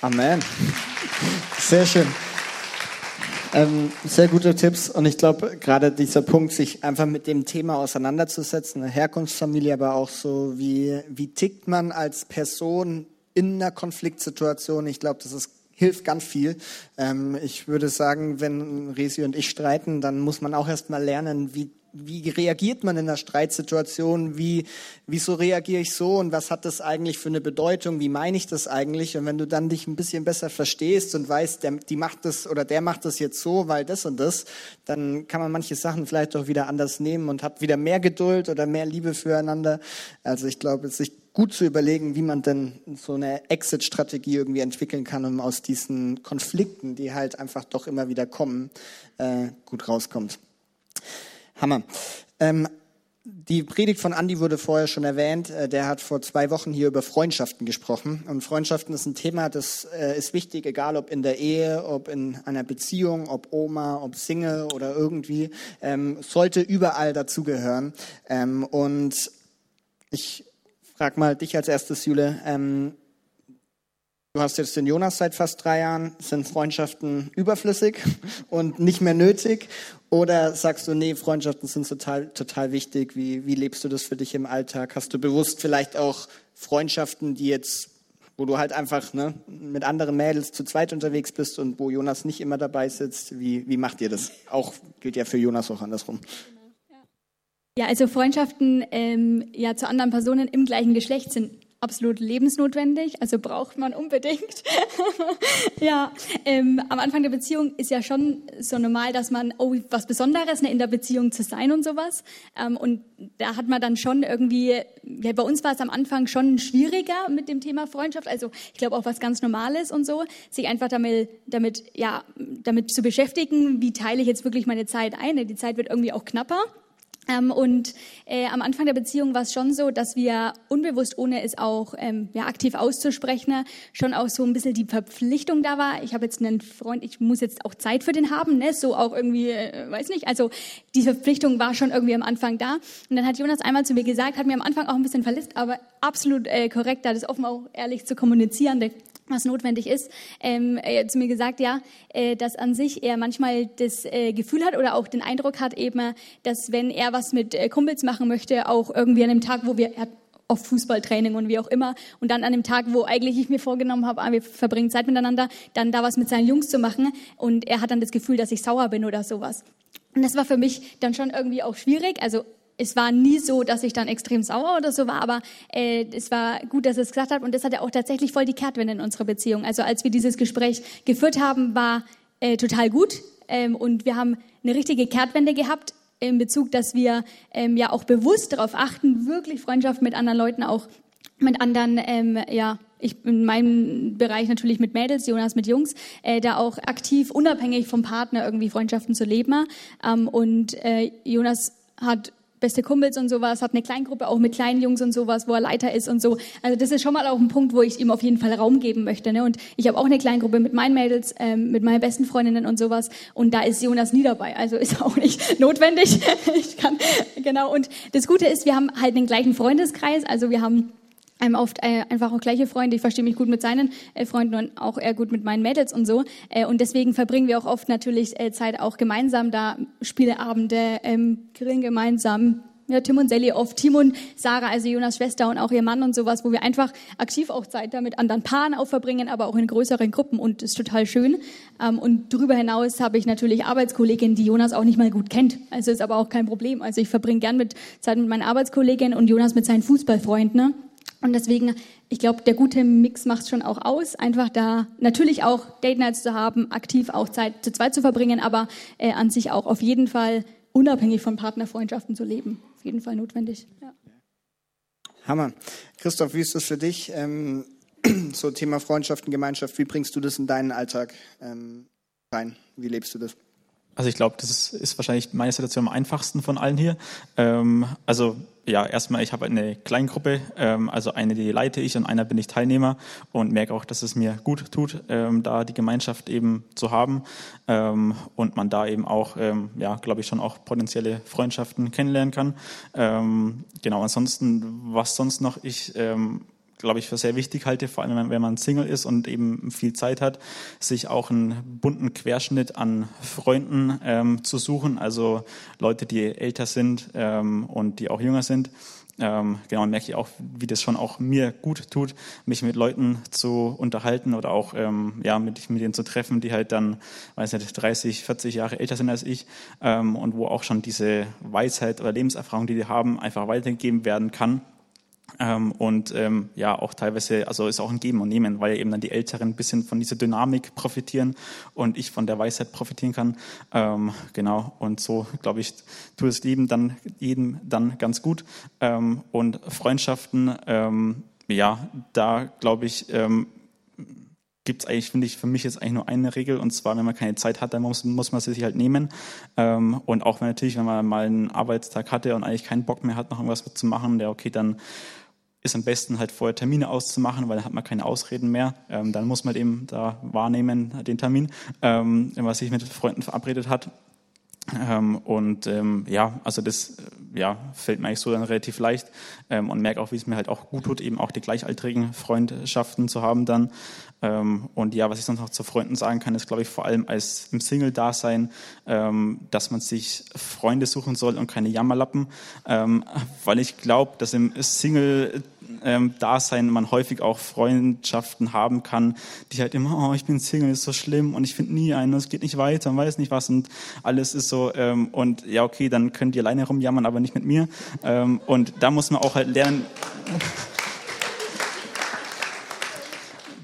Amen. Sehr schön. Ähm, sehr gute Tipps und ich glaube, gerade dieser Punkt, sich einfach mit dem Thema auseinanderzusetzen, eine Herkunftsfamilie, aber auch so, wie, wie tickt man als Person in einer Konfliktsituation, ich glaube, das ist hilft ganz viel. Ähm, ich würde sagen, wenn Resi und ich streiten, dann muss man auch erst mal lernen, wie wie reagiert man in einer Streitsituation? Wie, wieso reagiere ich so? Und was hat das eigentlich für eine Bedeutung? Wie meine ich das eigentlich? Und wenn du dann dich ein bisschen besser verstehst und weißt, der, die macht das oder der macht das jetzt so, weil das und das, dann kann man manche Sachen vielleicht auch wieder anders nehmen und hat wieder mehr Geduld oder mehr Liebe füreinander. Also ich glaube, sich gut zu überlegen, wie man denn so eine Exit-Strategie irgendwie entwickeln kann, um aus diesen Konflikten, die halt einfach doch immer wieder kommen, äh, gut rauskommt. Hammer. Ähm, die Predigt von Andy wurde vorher schon erwähnt. Äh, der hat vor zwei Wochen hier über Freundschaften gesprochen. Und Freundschaften ist ein Thema, das äh, ist wichtig, egal ob in der Ehe, ob in einer Beziehung, ob Oma, ob Single oder irgendwie, ähm, sollte überall dazugehören. Ähm, und ich frage mal dich als erstes, Jule. Ähm, Du hast jetzt den Jonas seit fast drei Jahren. Sind Freundschaften überflüssig und nicht mehr nötig? Oder sagst du, nee, Freundschaften sind total, total wichtig? Wie, wie lebst du das für dich im Alltag? Hast du bewusst vielleicht auch Freundschaften, die jetzt, wo du halt einfach ne, mit anderen Mädels zu zweit unterwegs bist und wo Jonas nicht immer dabei sitzt? Wie, wie macht ihr das? Auch gilt ja für Jonas auch andersrum. Ja, also Freundschaften ähm, ja, zu anderen Personen im gleichen Geschlecht sind absolut lebensnotwendig, also braucht man unbedingt. ja, ähm, am Anfang der Beziehung ist ja schon so normal, dass man, oh, was Besonderes ne, in der Beziehung zu sein und sowas. Ähm, und da hat man dann schon irgendwie, ja, bei uns war es am Anfang schon schwieriger mit dem Thema Freundschaft, also ich glaube auch was ganz Normales und so, sich einfach damit, damit, ja, damit zu beschäftigen, wie teile ich jetzt wirklich meine Zeit ein. Die Zeit wird irgendwie auch knapper. Ähm, und äh, am Anfang der Beziehung war es schon so, dass wir unbewusst, ohne es auch ähm, ja, aktiv auszusprechen, schon auch so ein bisschen die Verpflichtung da war. Ich habe jetzt einen Freund, ich muss jetzt auch Zeit für den haben, ne? so auch irgendwie, äh, weiß nicht. Also die Verpflichtung war schon irgendwie am Anfang da. Und dann hat Jonas einmal zu mir gesagt, hat mir am Anfang auch ein bisschen verletzt, aber absolut äh, korrekt, da das offen auch ehrlich zu kommunizieren was notwendig ist, ähm, hat zu mir gesagt, ja, äh, dass an sich er manchmal das äh, Gefühl hat oder auch den Eindruck hat eben, dass wenn er was mit äh, Kumpels machen möchte, auch irgendwie an dem Tag, wo wir, er hat auf Fußballtraining und wie auch immer, und dann an dem Tag, wo eigentlich ich mir vorgenommen habe, ah, wir verbringen Zeit miteinander, dann da was mit seinen Jungs zu machen und er hat dann das Gefühl, dass ich sauer bin oder sowas. Und das war für mich dann schon irgendwie auch schwierig. Also es war nie so, dass ich dann extrem sauer oder so war, aber äh, es war gut, dass er es gesagt hat und das hatte auch tatsächlich voll die Kehrtwende in unserer Beziehung. Also als wir dieses Gespräch geführt haben, war äh, total gut ähm, und wir haben eine richtige Kehrtwende gehabt in Bezug, dass wir ähm, ja auch bewusst darauf achten, wirklich Freundschaft mit anderen Leuten auch mit anderen, ähm, ja, ich in meinem Bereich natürlich mit Mädels, Jonas mit Jungs, äh, da auch aktiv unabhängig vom Partner irgendwie Freundschaften zu leben. Ähm, und äh, Jonas hat beste Kumpels und sowas, hat eine Kleingruppe auch mit kleinen Jungs und sowas, wo er Leiter ist und so. Also das ist schon mal auch ein Punkt, wo ich ihm auf jeden Fall Raum geben möchte. Ne? Und ich habe auch eine Kleingruppe mit meinen Mädels, ähm, mit meinen besten Freundinnen und sowas. Und da ist Jonas nie dabei. Also ist auch nicht notwendig. ich kann, genau. Und das Gute ist, wir haben halt den gleichen Freundeskreis. Also wir haben ähm, oft äh, einfach auch gleiche Freunde. Ich verstehe mich gut mit seinen äh, Freunden und auch er gut mit meinen Mädels und so. Äh, und deswegen verbringen wir auch oft natürlich äh, Zeit auch gemeinsam da, Spieleabende, ähm, grillen gemeinsam. Ja, Tim und Sally oft, Tim und Sarah, also Jonas Schwester und auch ihr Mann und sowas, wo wir einfach aktiv auch Zeit da mit anderen Paaren auch verbringen, aber auch in größeren Gruppen und das ist total schön. Ähm, und darüber hinaus habe ich natürlich Arbeitskolleginnen, die Jonas auch nicht mal gut kennt. Also ist aber auch kein Problem. Also ich verbringe gern mit Zeit mit meinen Arbeitskolleginnen und Jonas mit seinen Fußballfreunden. Ne? Und deswegen, ich glaube, der gute Mix macht es schon auch aus, einfach da natürlich auch Date Nights zu haben, aktiv auch Zeit zu zweit zu verbringen, aber äh, an sich auch auf jeden Fall unabhängig von Partnerfreundschaften zu leben. Auf jeden Fall notwendig. Ja. Hammer. Christoph, wie ist das für dich? Ähm, so Thema Freundschaften, Gemeinschaft, wie bringst du das in deinen Alltag ähm, rein? Wie lebst du das? Also ich glaube, das ist, ist, wahrscheinlich meine Situation am einfachsten von allen hier. Ähm, also ja, erstmal, ich habe eine Kleingruppe, ähm, also eine, die leite ich und einer bin ich Teilnehmer und merke auch, dass es mir gut tut, ähm, da die Gemeinschaft eben zu haben ähm, und man da eben auch, ähm, ja, glaube ich, schon auch potenzielle Freundschaften kennenlernen kann. Ähm, genau, ansonsten, was sonst noch, ich ähm, glaube ich, für sehr wichtig halte, vor allem wenn man Single ist und eben viel Zeit hat, sich auch einen bunten Querschnitt an Freunden ähm, zu suchen, also Leute, die älter sind ähm, und die auch jünger sind. Ähm, genau, merke ich auch, wie das schon auch mir gut tut, mich mit Leuten zu unterhalten oder auch ähm, ja, mit, mit denen zu treffen, die halt dann, weiß nicht, 30, 40 Jahre älter sind als ich ähm, und wo auch schon diese Weisheit oder Lebenserfahrung, die die haben, einfach weitergegeben werden kann ähm, und ähm, ja, auch teilweise, also ist auch ein Geben und Nehmen, weil eben dann die Älteren ein bisschen von dieser Dynamik profitieren und ich von der Weisheit profitieren kann. Ähm, genau, und so, glaube ich, tut es jedem dann, jedem dann ganz gut. Ähm, und Freundschaften, ähm, ja, da glaube ich, ähm, gibt es eigentlich, finde ich, für mich jetzt eigentlich nur eine Regel und zwar, wenn man keine Zeit hat, dann muss, muss man sie sich halt nehmen. Ähm, und auch wenn natürlich, wenn man mal einen Arbeitstag hatte und eigentlich keinen Bock mehr hat, noch irgendwas mitzumachen, der okay, dann ist am besten halt vorher Termine auszumachen, weil dann hat man keine Ausreden mehr. Ähm, dann muss man eben da wahrnehmen, den Termin, ähm, was sich mit Freunden verabredet hat. Ähm, und ähm, ja, also das äh, ja, fällt mir eigentlich so dann relativ leicht ähm, und merke auch, wie es mir halt auch gut tut, eben auch die gleichaltrigen Freundschaften zu haben dann. Ähm, und ja, was ich sonst noch zu Freunden sagen kann, ist, glaube ich, vor allem als im Single-Dasein, ähm, dass man sich Freunde suchen soll und keine Jammerlappen, ähm, weil ich glaube, dass im Single ähm, Dasein man häufig auch Freundschaften haben kann, die halt immer, oh, ich bin Single, ist so schlimm und ich finde nie einen, es geht nicht weiter, man weiß nicht was und alles ist so ähm, und ja okay, dann könnt ihr alleine rumjammern, aber nicht mit mir ähm, und da muss man auch halt lernen.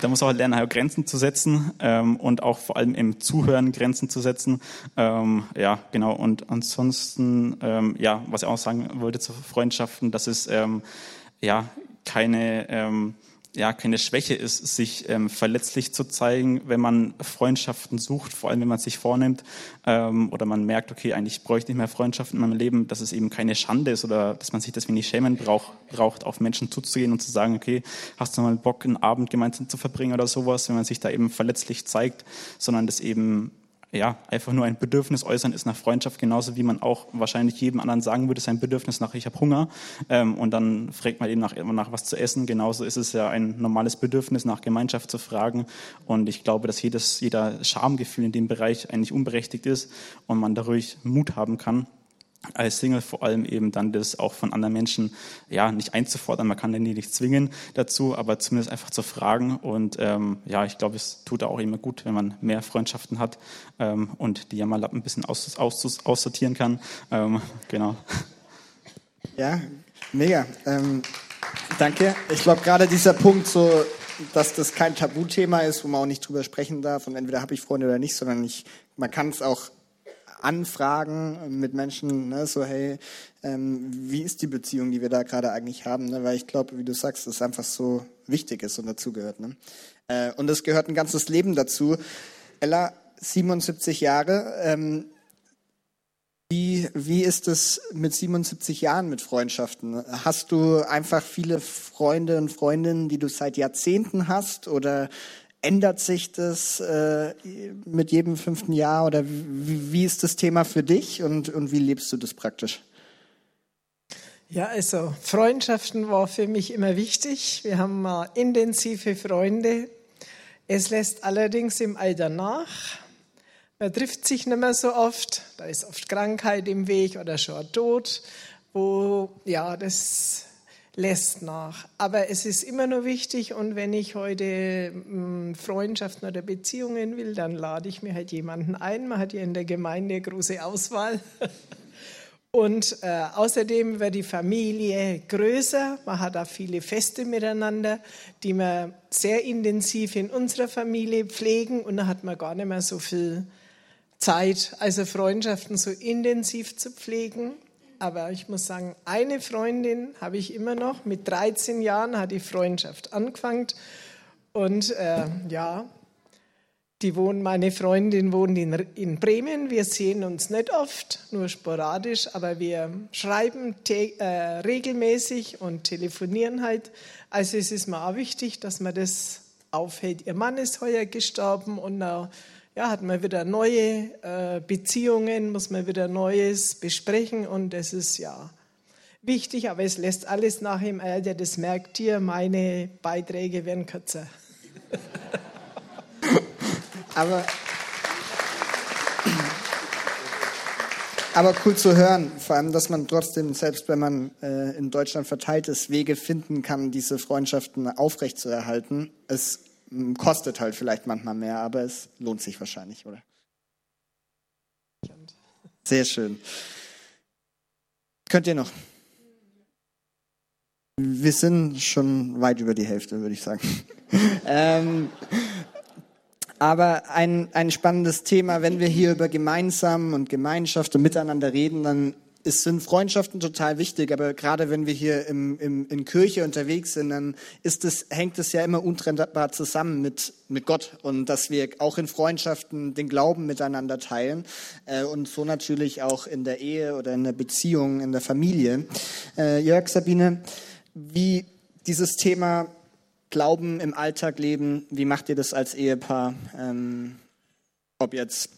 Da muss auch lernen, halt Grenzen zu setzen ähm, und auch vor allem im Zuhören Grenzen zu setzen. Ähm, ja, genau. Und ansonsten, ähm, ja, was ich auch sagen wollte zu Freundschaften, dass es ähm, ja keine ähm, ja keine Schwäche ist, sich ähm, verletzlich zu zeigen, wenn man Freundschaften sucht, vor allem wenn man sich vornimmt ähm, oder man merkt, okay, eigentlich bräuchte ich nicht mehr Freundschaften in meinem Leben, dass es eben keine Schande ist oder dass man sich deswegen nicht schämen braucht, braucht, auf Menschen zuzugehen und zu sagen, okay, hast du mal Bock, einen Abend gemeinsam zu verbringen oder sowas, wenn man sich da eben verletzlich zeigt, sondern das eben ja, einfach nur ein Bedürfnis äußern ist nach Freundschaft, genauso wie man auch wahrscheinlich jedem anderen sagen würde, sein Bedürfnis nach, ich habe Hunger. Ähm, und dann fragt man eben nach, nach was zu essen. Genauso ist es ja ein normales Bedürfnis, nach Gemeinschaft zu fragen. Und ich glaube, dass jedes, jeder Schamgefühl in dem Bereich eigentlich unberechtigt ist und man dadurch Mut haben kann als Single vor allem eben dann das auch von anderen Menschen ja nicht einzufordern. Man kann den nicht zwingen dazu, aber zumindest einfach zu fragen. Und ähm, ja, ich glaube, es tut auch immer gut, wenn man mehr Freundschaften hat ähm, und die Jammerlappen ein bisschen aus, aus, aussortieren kann. Ähm, genau. Ja, mega. Ähm, danke. Ich glaube, gerade dieser Punkt, so, dass das kein Tabuthema ist, wo man auch nicht drüber sprechen darf und entweder habe ich Freunde oder nicht, sondern ich, man kann es auch Anfragen mit Menschen, ne, so hey, ähm, wie ist die Beziehung, die wir da gerade eigentlich haben? Ne? Weil ich glaube, wie du sagst, es einfach so wichtig ist und dazugehört. Ne? Äh, und es gehört ein ganzes Leben dazu. Ella, 77 Jahre. Ähm, wie, wie ist es mit 77 Jahren mit Freundschaften? Hast du einfach viele Freunde und Freundinnen, die du seit Jahrzehnten hast? Oder ändert sich das äh, mit jedem fünften Jahr oder wie, wie, ist das Thema für dich und, und wie lebst du das praktisch? Ja, also Freundschaften war für mich immer wichtig. Wir haben mal intensive Freunde. Es lässt allerdings im Alter nach. Man trifft sich nicht mehr so oft. Da ist oft Krankheit im Weg oder schon Tod, wo ja das lässt nach. Aber es ist immer nur wichtig und wenn ich heute hm, Freundschaften oder Beziehungen will, dann lade ich mir halt jemanden ein. Man hat ja in der Gemeinde eine große Auswahl. Und äh, außerdem wird die Familie größer. Man hat auch viele Feste miteinander, die wir sehr intensiv in unserer Familie pflegen. Und da hat man gar nicht mehr so viel Zeit, also Freundschaften so intensiv zu pflegen. Aber ich muss sagen, eine Freundin habe ich immer noch. Mit 13 Jahren hat die Freundschaft angefangen. Und äh, ja, die wohnen, meine Freundin wohnt in, in, Bremen. Wir sehen uns nicht oft, nur sporadisch, aber wir schreiben äh, regelmäßig und telefonieren halt. Also es ist mir auch wichtig, dass man das aufhält. Ihr Mann ist heuer gestorben und ja, hat man wieder neue äh, Beziehungen, muss man wieder Neues besprechen und das ist ja wichtig, aber es lässt alles nach im Alter, das merkt ihr, meine Beiträge werden kürzer. aber, aber cool zu hören, vor allem, dass man trotzdem, selbst wenn man äh, in Deutschland verteilt ist, Wege finden kann, diese Freundschaften aufrechtzuerhalten. Es Kostet halt vielleicht manchmal mehr, aber es lohnt sich wahrscheinlich, oder? Sehr schön. Könnt ihr noch? Wir sind schon weit über die Hälfte, würde ich sagen. ähm, aber ein, ein spannendes Thema, wenn wir hier über gemeinsam und Gemeinschaft und miteinander reden, dann es sind Freundschaften total wichtig, aber gerade wenn wir hier im, im, in Kirche unterwegs sind, dann ist es, hängt es ja immer untrennbar zusammen mit, mit Gott und dass wir auch in Freundschaften den Glauben miteinander teilen äh, und so natürlich auch in der Ehe oder in der Beziehung, in der Familie. Äh, Jörg, Sabine, wie dieses Thema Glauben im Alltag leben, wie macht ihr das als Ehepaar? Ähm, ob jetzt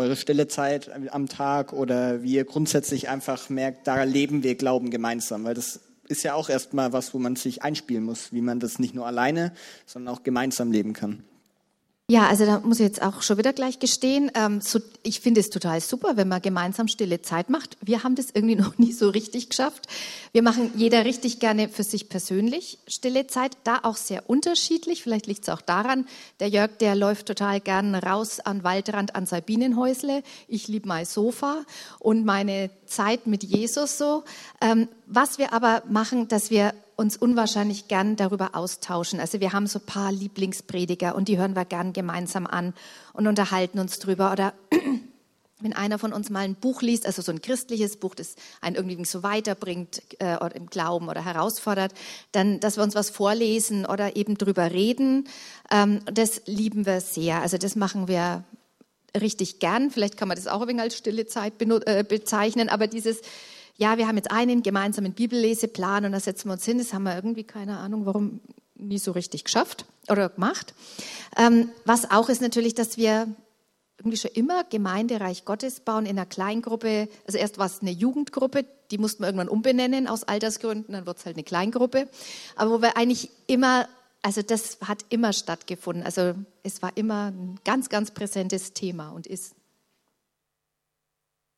eure stille Zeit am Tag oder wie ihr grundsätzlich einfach merkt, da leben wir Glauben gemeinsam, weil das ist ja auch erstmal was, wo man sich einspielen muss, wie man das nicht nur alleine, sondern auch gemeinsam leben kann. Ja, also da muss ich jetzt auch schon wieder gleich gestehen. Ähm, so, ich finde es total super, wenn man gemeinsam stille Zeit macht. Wir haben das irgendwie noch nie so richtig geschafft. Wir machen jeder richtig gerne für sich persönlich stille Zeit, da auch sehr unterschiedlich. Vielleicht liegt es auch daran, der Jörg, der läuft total gern raus an Waldrand an Sabinenhäusle. Ich liebe mein Sofa und meine Zeit mit Jesus so. Ähm, was wir aber machen, dass wir uns unwahrscheinlich gern darüber austauschen. Also wir haben so ein paar Lieblingsprediger und die hören wir gern gemeinsam an und unterhalten uns drüber. Oder wenn einer von uns mal ein Buch liest, also so ein christliches Buch, das einen irgendwie so weiterbringt äh, oder im Glauben oder herausfordert, dann, dass wir uns was vorlesen oder eben drüber reden, ähm, das lieben wir sehr. Also das machen wir richtig gern. Vielleicht kann man das auch ein wenig als stille Zeit äh, bezeichnen, aber dieses, ja, wir haben jetzt einen gemeinsamen Bibelleseplan und da setzen wir uns hin, das haben wir irgendwie, keine Ahnung, warum nie so richtig geschafft oder gemacht. Ähm, was auch ist natürlich, dass wir irgendwie schon immer Gemeindereich Gottes bauen in einer Kleingruppe. Also erst war es eine Jugendgruppe, die mussten wir irgendwann umbenennen aus Altersgründen, dann wird es halt eine Kleingruppe. Aber wo wir eigentlich immer, also das hat immer stattgefunden. Also es war immer ein ganz, ganz präsentes Thema und ist.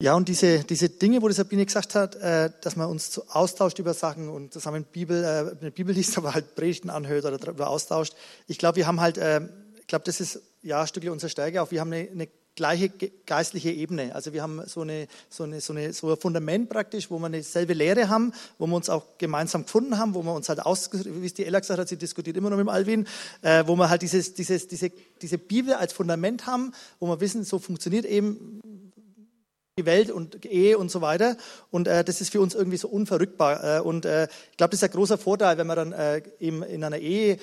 Ja, und diese, diese Dinge, wo die Sabine gesagt hat, äh, dass man uns austauscht über Sachen und zusammen Bibel, äh, eine Bibel liest, aber halt Predigten anhört oder darüber austauscht. Ich glaube, wir haben halt, äh, ich glaube, das ist ja, Stückchen unserer Stärke auch. Wir haben eine, eine gleiche geistliche Ebene. Also wir haben so, eine, so, eine, so, eine, so ein Fundament praktisch, wo wir eine selbe Lehre haben, wo wir uns auch gemeinsam gefunden haben, wo wir uns halt aus, wie es die Ella gesagt hat, sie diskutiert immer noch mit dem Alvin, äh, wo wir halt dieses, dieses, diese, diese Bibel als Fundament haben, wo wir wissen, so funktioniert eben die Welt und Ehe und so weiter. Und äh, das ist für uns irgendwie so unverrückbar. Äh, und äh, ich glaube, das ist ein großer Vorteil, wenn man dann äh, eben in einer Ehe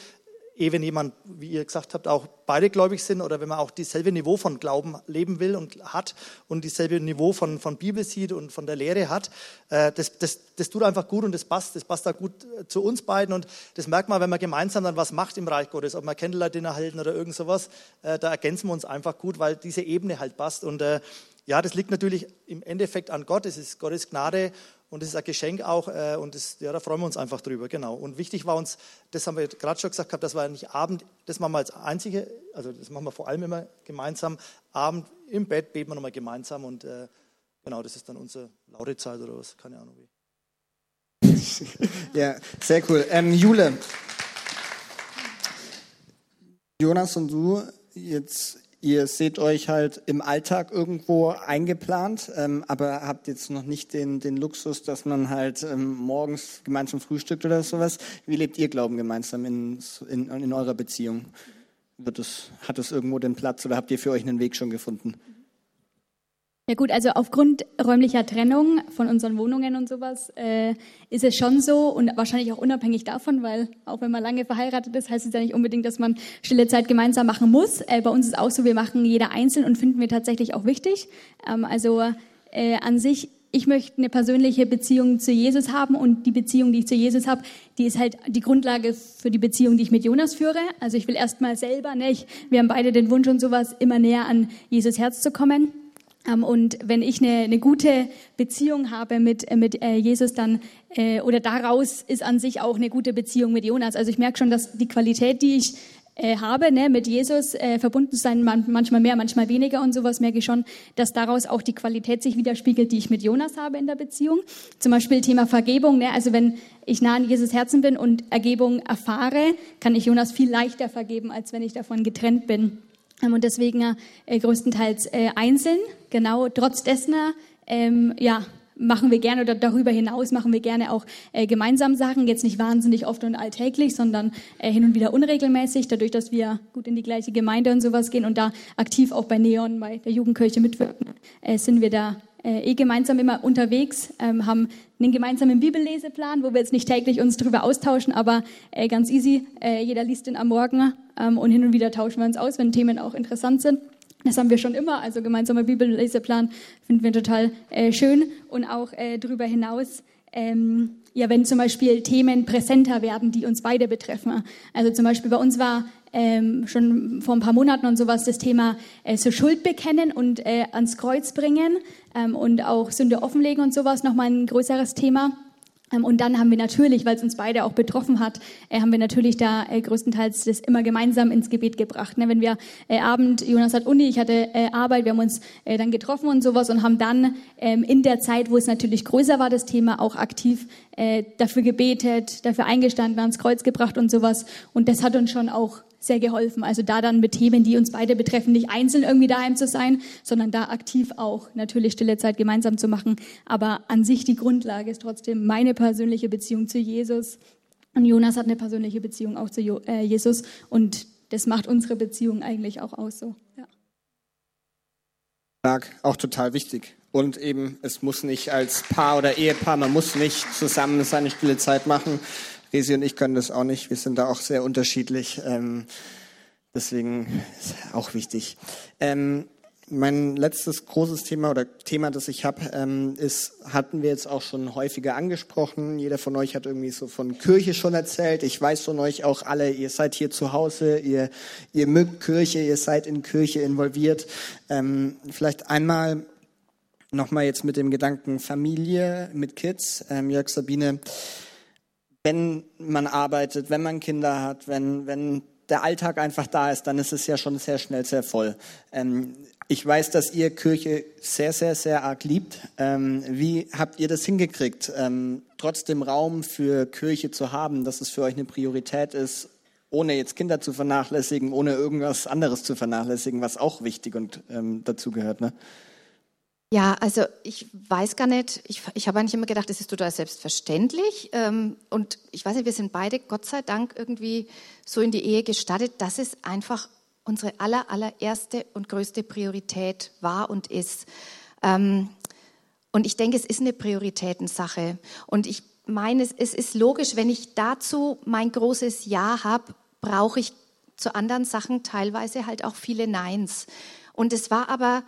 eh, wenn jemand, wie ihr gesagt habt, auch beide gläubig sind oder wenn man auch dieselbe Niveau von Glauben leben will und hat und dieselbe Niveau von, von Bibel sieht und von der Lehre hat, äh, das, das, das tut einfach gut und das passt, das passt da gut äh, zu uns beiden und das merkt man, wenn man gemeinsam dann was macht im Reich Gottes, ob wir Candlelight-Dinner halten oder irgend sowas, äh, da ergänzen wir uns einfach gut, weil diese Ebene halt passt und äh, ja, das liegt natürlich im Endeffekt an Gott, es ist Gottes Gnade und es ist ein Geschenk auch äh, und das, ja, da freuen wir uns einfach drüber, genau. Und wichtig war uns, das haben wir gerade schon gesagt, gehabt, das war nicht Abend, das machen wir als einzige, also das machen wir vor allem immer gemeinsam. Abend im Bett beten wir nochmal gemeinsam und äh, genau, das ist dann unsere laute Zeit oder was, keine Ahnung wie. ja, sehr cool. Ähm, Jule, Jonas und du, jetzt Ihr seht euch halt im Alltag irgendwo eingeplant, ähm, aber habt jetzt noch nicht den, den Luxus, dass man halt ähm, morgens gemeinsam frühstückt oder sowas. Wie lebt ihr Glauben gemeinsam in, in, in eurer Beziehung? Wird es, hat es irgendwo den Platz oder habt ihr für euch einen Weg schon gefunden? Ja gut, also aufgrund räumlicher Trennung von unseren Wohnungen und sowas äh, ist es schon so und wahrscheinlich auch unabhängig davon, weil auch wenn man lange verheiratet ist, heißt es ja nicht unbedingt, dass man stille Zeit gemeinsam machen muss. Äh, bei uns ist auch so, wir machen jeder einzeln und finden wir tatsächlich auch wichtig. Ähm, also äh, an sich ich möchte eine persönliche Beziehung zu Jesus haben und die Beziehung, die ich zu Jesus habe, die ist halt die Grundlage für die Beziehung, die ich mit Jonas führe. Also ich will erstmal selber, ne, ich, wir haben beide den Wunsch und sowas, immer näher an Jesus Herz zu kommen. Ähm, und wenn ich eine, eine gute Beziehung habe mit, mit äh, Jesus, dann äh, oder daraus ist an sich auch eine gute Beziehung mit Jonas. Also ich merke schon, dass die Qualität, die ich äh, habe, ne, mit Jesus äh, verbunden zu sein, man, manchmal mehr, manchmal weniger und sowas, merke ich schon, dass daraus auch die Qualität sich widerspiegelt, die ich mit Jonas habe in der Beziehung. Zum Beispiel Thema Vergebung. Ne, also wenn ich nah an Jesus Herzen bin und Ergebung erfahre, kann ich Jonas viel leichter vergeben, als wenn ich davon getrennt bin. Ähm, und deswegen äh, größtenteils äh, einzeln. Genau, trotz dessen, ähm, ja, machen wir gerne oder darüber hinaus machen wir gerne auch äh, gemeinsam Sachen. Jetzt nicht wahnsinnig oft und alltäglich, sondern äh, hin und wieder unregelmäßig, dadurch, dass wir gut in die gleiche Gemeinde und sowas gehen und da aktiv auch bei Neon, bei der Jugendkirche mitwirken, äh, sind wir da äh, eh gemeinsam immer unterwegs, ähm, haben einen gemeinsamen Bibelleseplan, wo wir jetzt nicht täglich uns darüber austauschen, aber äh, ganz easy. Äh, jeder liest den am Morgen ähm, und hin und wieder tauschen wir uns aus, wenn Themen auch interessant sind. Das haben wir schon immer, also gemeinsamer Bibelleseplan finden wir total äh, schön und auch äh, darüber hinaus ähm, ja, wenn zum Beispiel Themen präsenter werden, die uns beide betreffen. Also zum Beispiel bei uns war ähm, schon vor ein paar Monaten und sowas das Thema äh, so Schuld bekennen und äh, ans Kreuz bringen ähm, und auch Sünde offenlegen und sowas nochmal ein größeres Thema. Ähm, und dann haben wir natürlich, weil es uns beide auch betroffen hat, äh, haben wir natürlich da äh, größtenteils das immer gemeinsam ins Gebet gebracht. Ne? Wenn wir äh, Abend, Jonas hat Uni, ich hatte äh, Arbeit, wir haben uns äh, dann getroffen und sowas und haben dann ähm, in der Zeit, wo es natürlich größer war, das Thema auch aktiv äh, dafür gebetet, dafür eingestanden, ans Kreuz gebracht und sowas. Und das hat uns schon auch sehr geholfen. Also da dann mit Themen, die uns beide betreffen, nicht einzeln irgendwie daheim zu sein, sondern da aktiv auch natürlich stille Zeit gemeinsam zu machen. Aber an sich die Grundlage ist trotzdem meine persönliche Beziehung zu Jesus Und Jonas hat eine persönliche Beziehung auch zu äh, Jesus und das macht unsere Beziehung eigentlich auch aus so. Ja. Auch total wichtig. Und eben, es muss nicht als Paar oder Ehepaar, man muss nicht zusammen seine stille Zeit machen. Resi und ich können das auch nicht. Wir sind da auch sehr unterschiedlich. Ähm, deswegen ist auch wichtig. Ähm, mein letztes großes Thema oder Thema, das ich habe, ähm, ist, hatten wir jetzt auch schon häufiger angesprochen. Jeder von euch hat irgendwie so von Kirche schon erzählt. Ich weiß von euch auch alle, ihr seid hier zu Hause, ihr, ihr mögt Kirche, ihr seid in Kirche involviert. Ähm, vielleicht einmal nochmal jetzt mit dem Gedanken Familie, mit Kids. Ähm, Jörg, Sabine, wenn man arbeitet, wenn man Kinder hat, wenn, wenn der Alltag einfach da ist, dann ist es ja schon sehr schnell sehr voll. Ähm, ich weiß, dass ihr Kirche sehr, sehr, sehr arg liebt. Ähm, wie habt ihr das hingekriegt, ähm, trotzdem Raum für Kirche zu haben, dass es für euch eine Priorität ist, ohne jetzt Kinder zu vernachlässigen, ohne irgendwas anderes zu vernachlässigen, was auch wichtig und ähm, dazu gehört, ne? Ja, also ich weiß gar nicht, ich, ich habe eigentlich immer gedacht, das ist total selbstverständlich. Ähm, und ich weiß nicht, wir sind beide, Gott sei Dank, irgendwie so in die Ehe gestattet, dass es einfach unsere aller, allererste und größte Priorität war und ist. Ähm, und ich denke, es ist eine Prioritätensache. Und ich meine, es, es ist logisch, wenn ich dazu mein großes Ja habe, brauche ich zu anderen Sachen teilweise halt auch viele Neins. Und es war aber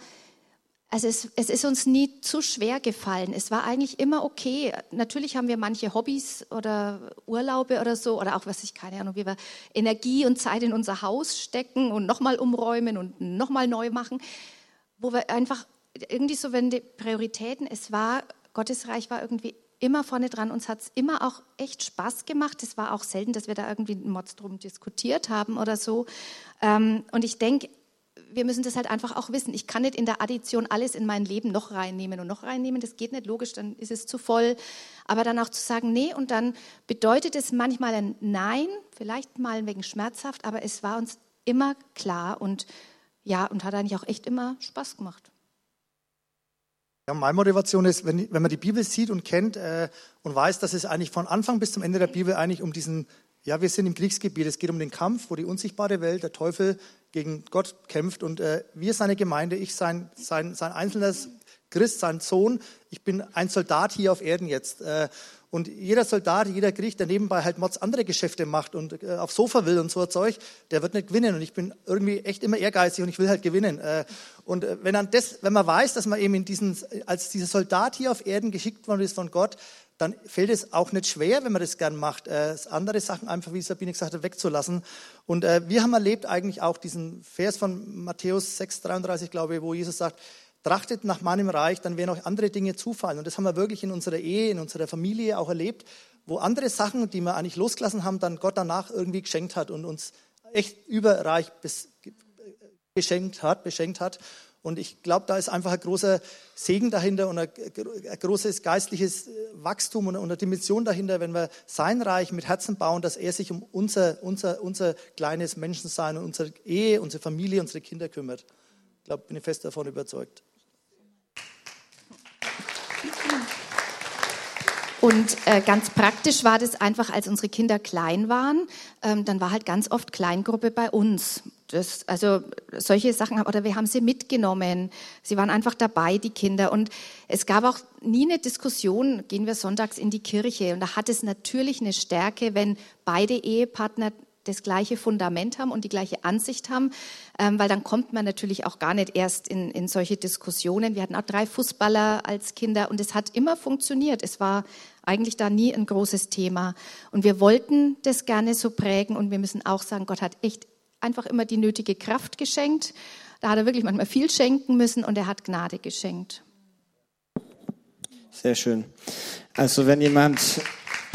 also es, es, ist uns nie zu schwer gefallen. Es war eigentlich immer okay. Natürlich haben wir manche Hobbys oder Urlaube oder so oder auch, was ich keine Ahnung, wie wir Energie und Zeit in unser Haus stecken und nochmal umräumen und nochmal neu machen, wo wir einfach irgendwie so, wenn die Prioritäten, es war, Gottes Reich war irgendwie immer vorne dran. Uns hat es immer auch echt Spaß gemacht. Es war auch selten, dass wir da irgendwie einen Mods drum diskutiert haben oder so. Ähm, und ich denke, wir müssen das halt einfach auch wissen. Ich kann nicht in der Addition alles in mein Leben noch reinnehmen und noch reinnehmen. Das geht nicht logisch, dann ist es zu voll. Aber dann auch zu sagen, nee, und dann bedeutet es manchmal ein Nein, vielleicht mal wegen schmerzhaft, aber es war uns immer klar und ja, und hat eigentlich auch echt immer Spaß gemacht. Ja, meine Motivation ist, wenn, wenn man die Bibel sieht und kennt äh, und weiß, dass es eigentlich von Anfang bis zum Ende der Bibel eigentlich um diesen ja, wir sind im Kriegsgebiet. Es geht um den Kampf, wo die unsichtbare Welt, der Teufel, gegen Gott kämpft. Und äh, wir, seine Gemeinde, ich, sein, sein, sein einzelnes Christ, sein Sohn, ich bin ein Soldat hier auf Erden jetzt. Äh, und jeder Soldat, jeder Krieg, der nebenbei halt Mods andere Geschäfte macht und äh, aufs Sofa will und so ein Zeug, der wird nicht gewinnen. Und ich bin irgendwie echt immer ehrgeizig und ich will halt gewinnen. Äh, und äh, wenn, dann das, wenn man weiß, dass man eben in diesen, als dieser Soldat hier auf Erden geschickt worden ist von Gott, dann fällt es auch nicht schwer, wenn man das gern macht, äh, andere Sachen einfach, wie Sabine gesagt hat, wegzulassen. Und äh, wir haben erlebt eigentlich auch diesen Vers von Matthäus 6,33, glaube ich, wo Jesus sagt, trachtet nach meinem Reich, dann werden euch andere Dinge zufallen. Und das haben wir wirklich in unserer Ehe, in unserer Familie auch erlebt, wo andere Sachen, die wir eigentlich losgelassen haben, dann Gott danach irgendwie geschenkt hat und uns echt überreich beschenkt hat, beschenkt hat. Und ich glaube, da ist einfach ein großer Segen dahinter und ein, großes geistliches Wachstum und eine Dimension dahinter, wenn wir sein Reich mit Herzen bauen, dass er sich um unser, unser, unser kleines Menschensein und unsere Ehe, unsere Familie, unsere Kinder kümmert. Ich glaube, bin ich fest davon überzeugt. Und äh, ganz praktisch war das einfach, als unsere Kinder klein waren, ähm, dann war halt ganz oft Kleingruppe bei uns. Das, also solche Sachen, oder wir haben sie mitgenommen. Sie waren einfach dabei, die Kinder. Und es gab auch nie eine Diskussion, gehen wir sonntags in die Kirche. Und da hat es natürlich eine Stärke, wenn beide Ehepartner das gleiche Fundament haben und die gleiche Ansicht haben, ähm, weil dann kommt man natürlich auch gar nicht erst in, in solche Diskussionen. Wir hatten auch drei Fußballer als Kinder und es hat immer funktioniert. Es war eigentlich da nie ein großes Thema. Und wir wollten das gerne so prägen und wir müssen auch sagen, Gott hat echt einfach immer die nötige Kraft geschenkt. Da hat er wirklich manchmal viel schenken müssen und er hat Gnade geschenkt. Sehr schön. Also wenn jemand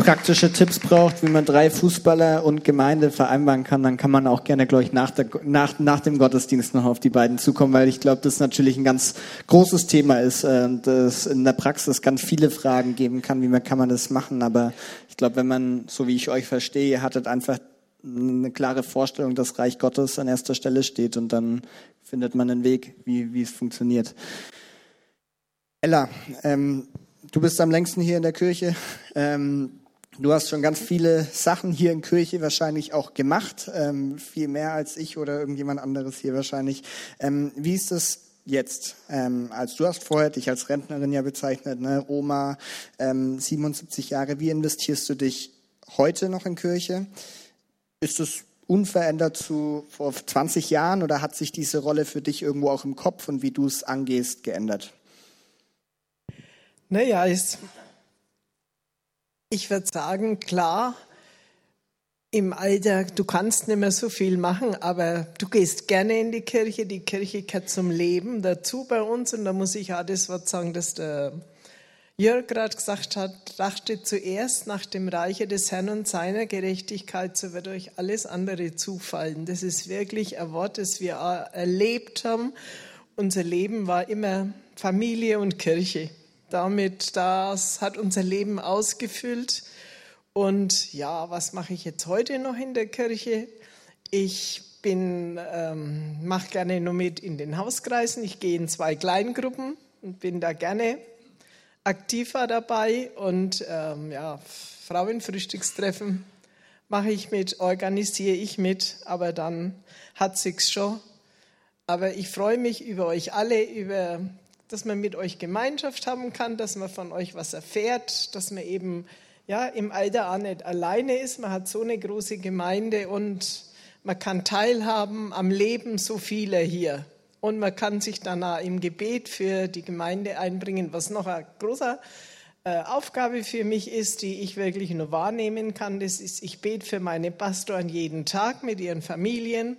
praktische Tipps braucht, wie man drei Fußballer und Gemeinde vereinbaren kann, dann kann man auch gerne, glaube ich, nach, der, nach, nach dem Gottesdienst noch auf die beiden zukommen, weil ich glaube, das natürlich ein ganz großes Thema ist äh, und es in der Praxis ganz viele Fragen geben kann, wie man kann man das machen. Aber ich glaube, wenn man, so wie ich euch verstehe, ihr hattet einfach eine klare Vorstellung, dass Reich Gottes an erster Stelle steht und dann findet man einen Weg, wie, wie es funktioniert. Ella, ähm, du bist am längsten hier in der Kirche. Ähm, Du hast schon ganz viele Sachen hier in Kirche wahrscheinlich auch gemacht, ähm, viel mehr als ich oder irgendjemand anderes hier wahrscheinlich. Ähm, wie ist es jetzt? Ähm, als du hast vorher dich als Rentnerin ja bezeichnet, ne? Oma, ähm, 77 Jahre. Wie investierst du dich heute noch in Kirche? Ist es unverändert zu vor 20 Jahren oder hat sich diese Rolle für dich irgendwo auch im Kopf und wie du es angehst geändert? Naja, ist, ich würde sagen, klar, im Alter, du kannst nicht mehr so viel machen, aber du gehst gerne in die Kirche. Die Kirche gehört zum Leben dazu bei uns. Und da muss ich auch das Wort sagen, dass der Jörg gerade gesagt hat, trachtet zuerst nach dem Reiche des Herrn und seiner Gerechtigkeit, so wird euch alles andere zufallen. Das ist wirklich ein Wort, das wir erlebt haben. Unser Leben war immer Familie und Kirche. Damit, das hat unser Leben ausgefüllt. Und ja, was mache ich jetzt heute noch in der Kirche? Ich bin, ähm, mache gerne nur mit in den Hauskreisen. Ich gehe in zwei Kleingruppen und bin da gerne aktiver dabei und ähm, ja, Frauenfrühstückstreffen mache ich mit, organisiere ich mit, aber dann hat sich's schon. Aber ich freue mich über euch alle, über, dass man mit euch Gemeinschaft haben kann, dass man von euch was erfährt, dass man eben ja, im Alter auch nicht alleine ist. Man hat so eine große Gemeinde und man kann teilhaben am Leben so vieler hier. Und man kann sich dann auch im Gebet für die Gemeinde einbringen, was noch eine große äh, Aufgabe für mich ist, die ich wirklich nur wahrnehmen kann. Das ist, ich bete für meine Pastoren jeden Tag mit ihren Familien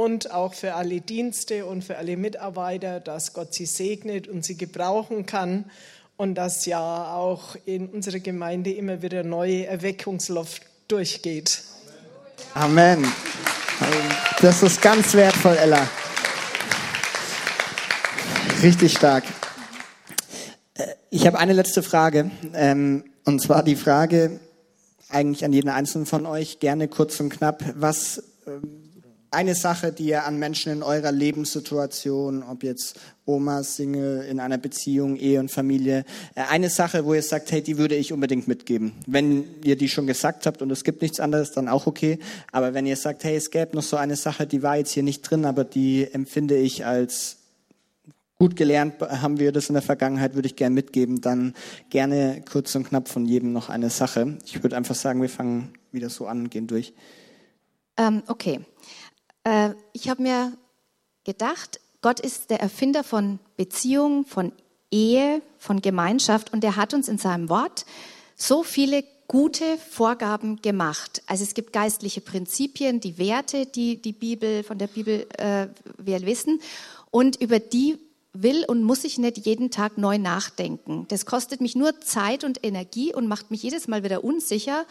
und auch für alle Dienste und für alle Mitarbeiter, dass Gott sie segnet und sie gebrauchen kann und dass ja auch in unserer Gemeinde immer wieder neue Erweckungsluft durchgeht. Amen. Das ist ganz wertvoll, Ella. Richtig stark. Äh, ich habe eine letzte Frage, ähm, und zwar die Frage eigentlich an jeden einzelnen von euch, gerne kurz und knapp. Was ähm, eine Sache, die ihr an Menschen in eurer Lebenssituation, ob jetzt Oma, Single, in einer Beziehung, Ehe und Familie, äh, eine Sache, wo ihr sagt, hey, die würde ich unbedingt mitgeben. Wenn ihr die schon gesagt habt und es gibt nichts anderes, dann auch okay. Aber wenn ihr sagt, hey, es gäbe noch so eine Sache, die war jetzt hier nicht drin, aber die empfinde ich als gut gelernt haben wir das in der Vergangenheit, würde ich gerne mitgeben. Dann gerne kurz und knapp von jedem noch eine Sache. Ich würde einfach sagen, wir fangen wieder so an und gehen durch. Ähm, okay. Äh, ich habe mir gedacht, Gott ist der Erfinder von Beziehung, von Ehe, von Gemeinschaft und er hat uns in seinem Wort so viele gute Vorgaben gemacht. Also es gibt geistliche Prinzipien, die Werte, die die Bibel von der Bibel äh, wir wissen und über die will und muss ich nicht jeden Tag neu nachdenken. Das kostet mich nur Zeit und Energie und macht mich jedes Mal wieder unsicher.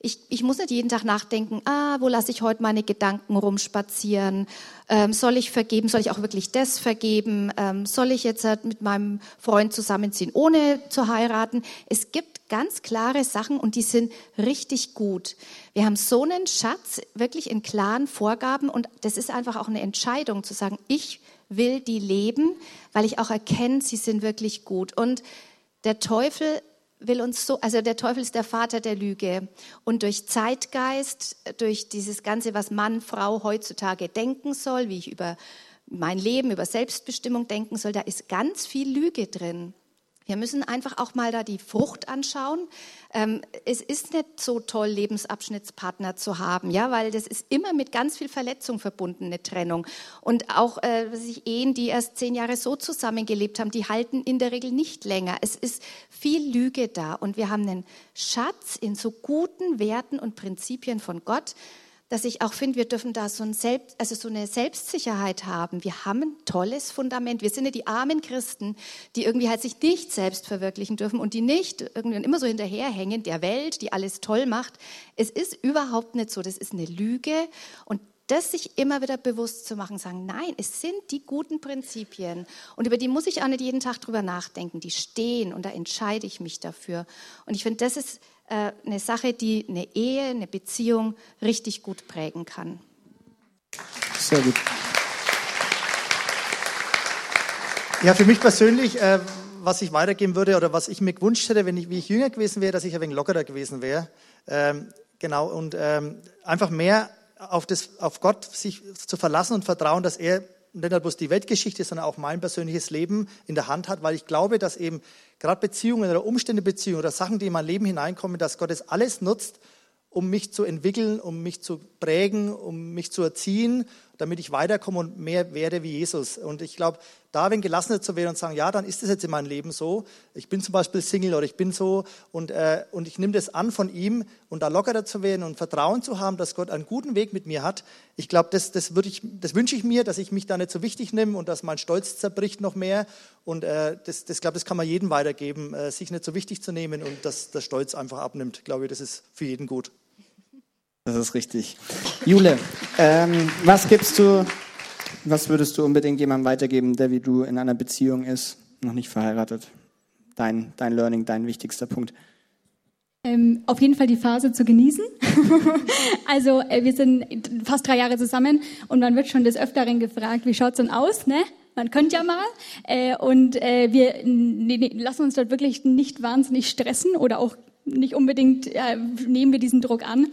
Ich, ich muss nicht jeden Tag nachdenken, ah, wo lasse ich heute meine Gedanken rumspazieren? Ähm, soll ich vergeben? Soll ich auch wirklich das vergeben? Ähm, soll ich jetzt halt mit meinem Freund zusammenziehen, ohne zu heiraten? Es gibt ganz klare Sachen und die sind richtig gut. Wir haben so einen Schatz, wirklich in klaren Vorgaben und das ist einfach auch eine Entscheidung zu sagen, ich will die leben, weil ich auch erkenne, sie sind wirklich gut. Und der Teufel will uns so, also der Teufel ist der Vater der Lüge. Und durch Zeitgeist, durch dieses Ganze, was Mann, Frau heutzutage denken soll, wie ich über mein Leben, über Selbstbestimmung denken soll, da ist ganz viel Lüge drin. Wir müssen einfach auch mal da die Frucht anschauen. Ähm, es ist nicht so toll, Lebensabschnittspartner zu haben, ja, weil das ist immer mit ganz viel Verletzung verbunden, eine Trennung. Und auch äh, sich Ehen, die erst zehn Jahre so zusammengelebt haben, die halten in der Regel nicht länger. Es ist viel Lüge da und wir haben einen Schatz in so guten Werten und Prinzipien von Gott, dass ich auch finde, wir dürfen da so, ein Selbst, also so eine Selbstsicherheit haben. Wir haben ein tolles Fundament. Wir sind ja die armen Christen, die irgendwie halt sich nicht selbst verwirklichen dürfen und die nicht irgendwie immer so hinterherhängen der Welt, die alles toll macht. Es ist überhaupt nicht so. Das ist eine Lüge und das sich immer wieder bewusst zu machen, sagen, nein, es sind die guten Prinzipien und über die muss ich auch nicht jeden Tag drüber nachdenken. Die stehen und da entscheide ich mich dafür. Und ich finde, das ist äh, eine Sache, die eine Ehe, eine Beziehung richtig gut prägen kann. Sehr gut. Ja, für mich persönlich, äh, was ich weitergeben würde oder was ich mir gewünscht hätte, wenn ich, wie ich jünger gewesen wäre, dass ich ein wenig lockerer gewesen wäre. Ähm, genau, und ähm, einfach mehr auf, das, auf Gott sich zu verlassen und vertrauen, dass er nicht nur bloß die Weltgeschichte, sondern auch mein persönliches Leben in der Hand hat, weil ich glaube, dass eben gerade Beziehungen oder Umstände Beziehungen oder Sachen, die in mein Leben hineinkommen, dass Gott es alles nutzt, um mich zu entwickeln, um mich zu prägen, um mich zu erziehen, damit ich weiterkomme und mehr werde wie Jesus. Und ich glaube, da wenn gelassener zu werden und sagen, ja, dann ist es jetzt in meinem Leben so. Ich bin zum Beispiel Single oder ich bin so und, äh, und ich nehme das an von ihm und da lockerer zu werden und Vertrauen zu haben, dass Gott einen guten Weg mit mir hat. Ich glaube, das, das, das wünsche ich mir, dass ich mich da nicht so wichtig nehme und dass mein Stolz zerbricht noch mehr. Und äh, das, das glaube das kann man jedem weitergeben, äh, sich nicht so wichtig zu nehmen und dass der Stolz einfach abnimmt. Ich glaube, das ist für jeden gut. Das ist richtig. Jule, ähm, was gibst du was würdest du unbedingt jemandem weitergeben, der wie du in einer Beziehung ist, noch nicht verheiratet? Dein, dein Learning, dein wichtigster Punkt. Ähm, auf jeden Fall die Phase zu genießen. also äh, wir sind fast drei Jahre zusammen und man wird schon des Öfteren gefragt, wie schaut's denn aus, ne? Man könnte ja mal. Äh, und äh, wir lassen uns dort wirklich nicht wahnsinnig stressen oder auch nicht unbedingt äh, nehmen wir diesen Druck an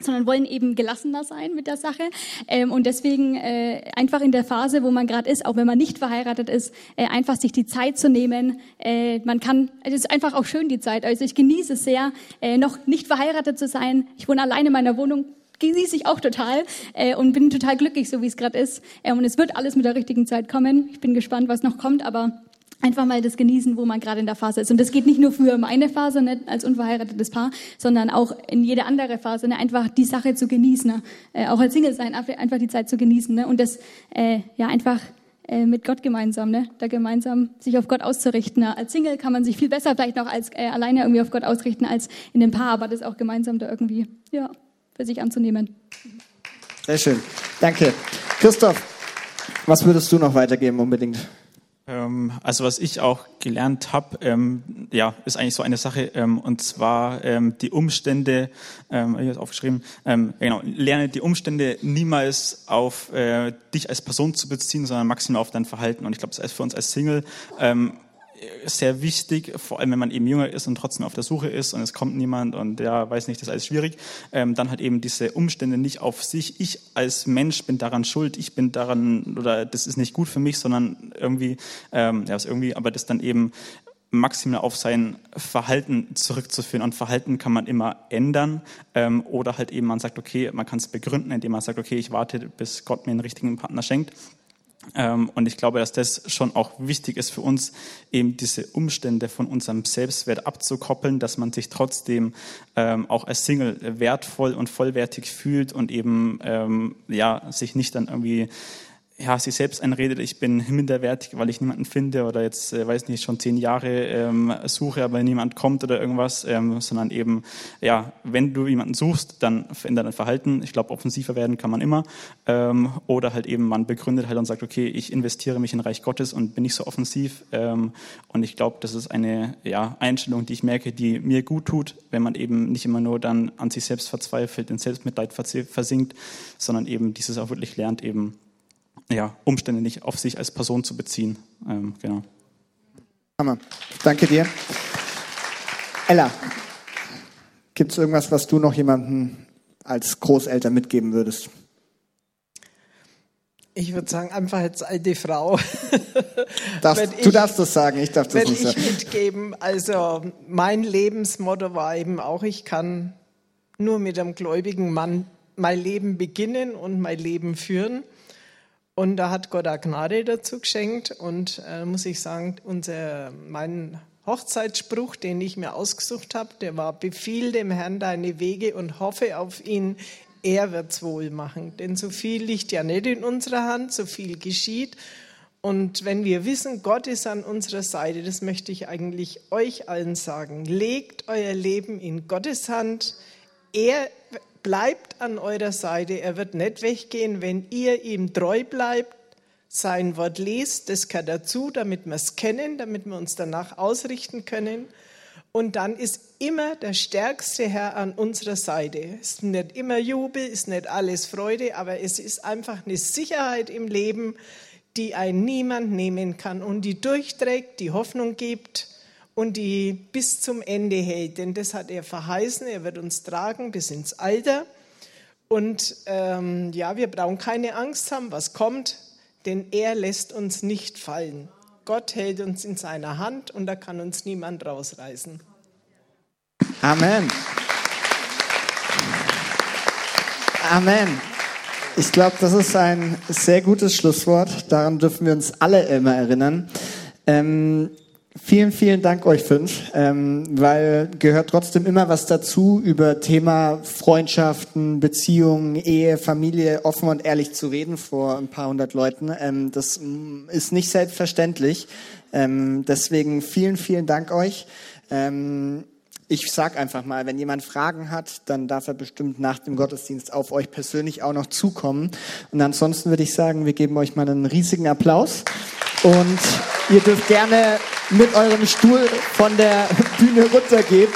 sondern wollen eben gelassener sein mit der Sache. Ähm, und deswegen äh, einfach in der Phase, wo man gerade ist, auch wenn man nicht verheiratet ist, äh, einfach sich die Zeit zu nehmen. Äh, man kann, es ist einfach auch schön die Zeit. Also ich genieße es sehr, äh, noch nicht verheiratet zu sein. Ich wohne alleine in meiner Wohnung, genieße ich auch total äh, und bin total glücklich, so wie es gerade ist. Äh, und es wird alles mit der richtigen Zeit kommen. Ich bin gespannt, was noch kommt, aber einfach mal das genießen, wo man gerade in der Phase ist. Und das geht nicht nur für meine Phase ne, als unverheiratetes Paar, sondern auch in jede andere Phase. Ne, einfach die Sache zu genießen, ne, äh, auch als Single sein, einfach die Zeit zu genießen ne, und das äh, ja einfach äh, mit Gott gemeinsam, ne, da gemeinsam sich auf Gott auszurichten. Ne. Als Single kann man sich viel besser vielleicht noch als äh, alleine irgendwie auf Gott ausrichten als in dem Paar, aber das auch gemeinsam da irgendwie ja für sich anzunehmen. Sehr schön, danke, Christoph. Was würdest du noch weitergeben unbedingt? Ähm, also was ich auch gelernt habe, ähm, ja, ist eigentlich so eine Sache, ähm, und zwar ähm, die Umstände, ähm, ich habe aufgeschrieben, ähm, genau, lerne die Umstände niemals auf äh, dich als Person zu beziehen, sondern maximal auf dein Verhalten. Und ich glaube, das ist für uns als Single ähm, sehr wichtig, vor allem wenn man eben jünger ist und trotzdem auf der Suche ist und es kommt niemand und ja, weiß nicht, das ist alles schwierig, ähm, dann halt eben diese Umstände nicht auf sich. Ich als Mensch bin daran schuld, ich bin daran oder das ist nicht gut für mich, sondern irgendwie, ähm, ja, ist irgendwie, aber das dann eben maximal auf sein Verhalten zurückzuführen. Und Verhalten kann man immer ändern ähm, oder halt eben man sagt, okay, man kann es begründen, indem man sagt, okay, ich warte, bis Gott mir einen richtigen Partner schenkt. Ähm, und ich glaube, dass das schon auch wichtig ist für uns, eben diese Umstände von unserem Selbstwert abzukoppeln, dass man sich trotzdem ähm, auch als Single wertvoll und vollwertig fühlt und eben ähm, ja sich nicht dann irgendwie ja, sich selbst einredet, ich bin minderwertig, weil ich niemanden finde oder jetzt, äh, weiß nicht, schon zehn Jahre ähm, suche, aber niemand kommt oder irgendwas, ähm, sondern eben, ja, wenn du jemanden suchst, dann verändert dein Verhalten. Ich glaube, offensiver werden kann man immer. Ähm, oder halt eben, man begründet halt und sagt, okay, ich investiere mich in Reich Gottes und bin nicht so offensiv. Ähm, und ich glaube, das ist eine ja, Einstellung, die ich merke, die mir gut tut, wenn man eben nicht immer nur dann an sich selbst verzweifelt, in Selbstmitleid versinkt, sondern eben dieses auch wirklich lernt, eben ja, Umstände nicht auf sich als Person zu beziehen. Ähm, genau. Hammer. Danke dir. Ella, gibt es irgendwas, was du noch jemandem als Großeltern mitgeben würdest? Ich würde sagen, einfach als alte Frau. Darfst, ich, du darfst das sagen, ich darf das nicht sagen. ich mitgeben, also mein Lebensmotto war eben auch, ich kann nur mit einem gläubigen Mann mein Leben beginnen und mein Leben führen. Und da hat Gott auch Gnade dazu geschenkt. Und äh, muss ich sagen, unser, mein Hochzeitsspruch, den ich mir ausgesucht habe, der war, befiehl dem Herrn deine Wege und hoffe auf ihn, er wird's wohl machen. Denn so viel liegt ja nicht in unserer Hand, so viel geschieht. Und wenn wir wissen, Gott ist an unserer Seite, das möchte ich eigentlich euch allen sagen, legt euer Leben in Gottes Hand. Er bleibt an eurer Seite. Er wird nicht weggehen, wenn ihr ihm treu bleibt, sein Wort liest. Das gehört dazu, damit wir es kennen, damit wir uns danach ausrichten können. Und dann ist immer der stärkste Herr an unserer Seite. Es ist nicht immer Jubel, ist nicht alles Freude, aber es ist einfach eine Sicherheit im Leben, die ein niemand nehmen kann und die durchträgt, die Hoffnung gibt und die bis zum Ende hält. Denn das hat er verheißen, er wird uns tragen bis ins Alter. Und ähm, ja, wir brauchen keine Angst haben, was kommt, denn er lässt uns nicht fallen. Gott hält uns in seiner Hand und da kann uns niemand rausreißen. Amen. Amen. Ich glaube, das ist ein sehr gutes Schlusswort. Daran dürfen wir uns alle immer erinnern. Ähm, vielen, vielen Dank euch fünf, ähm, weil gehört trotzdem immer was dazu, über Thema Freundschaften, Beziehungen, Ehe, Familie offen und ehrlich zu reden vor ein paar hundert Leuten. Ähm, das ist nicht selbstverständlich. Ähm, deswegen vielen, vielen Dank euch. Ähm, ich sag einfach mal, wenn jemand Fragen hat, dann darf er bestimmt nach dem Gottesdienst auf euch persönlich auch noch zukommen. Und ansonsten würde ich sagen, wir geben euch mal einen riesigen Applaus. Und ihr dürft gerne mit eurem Stuhl von der Bühne runtergehen.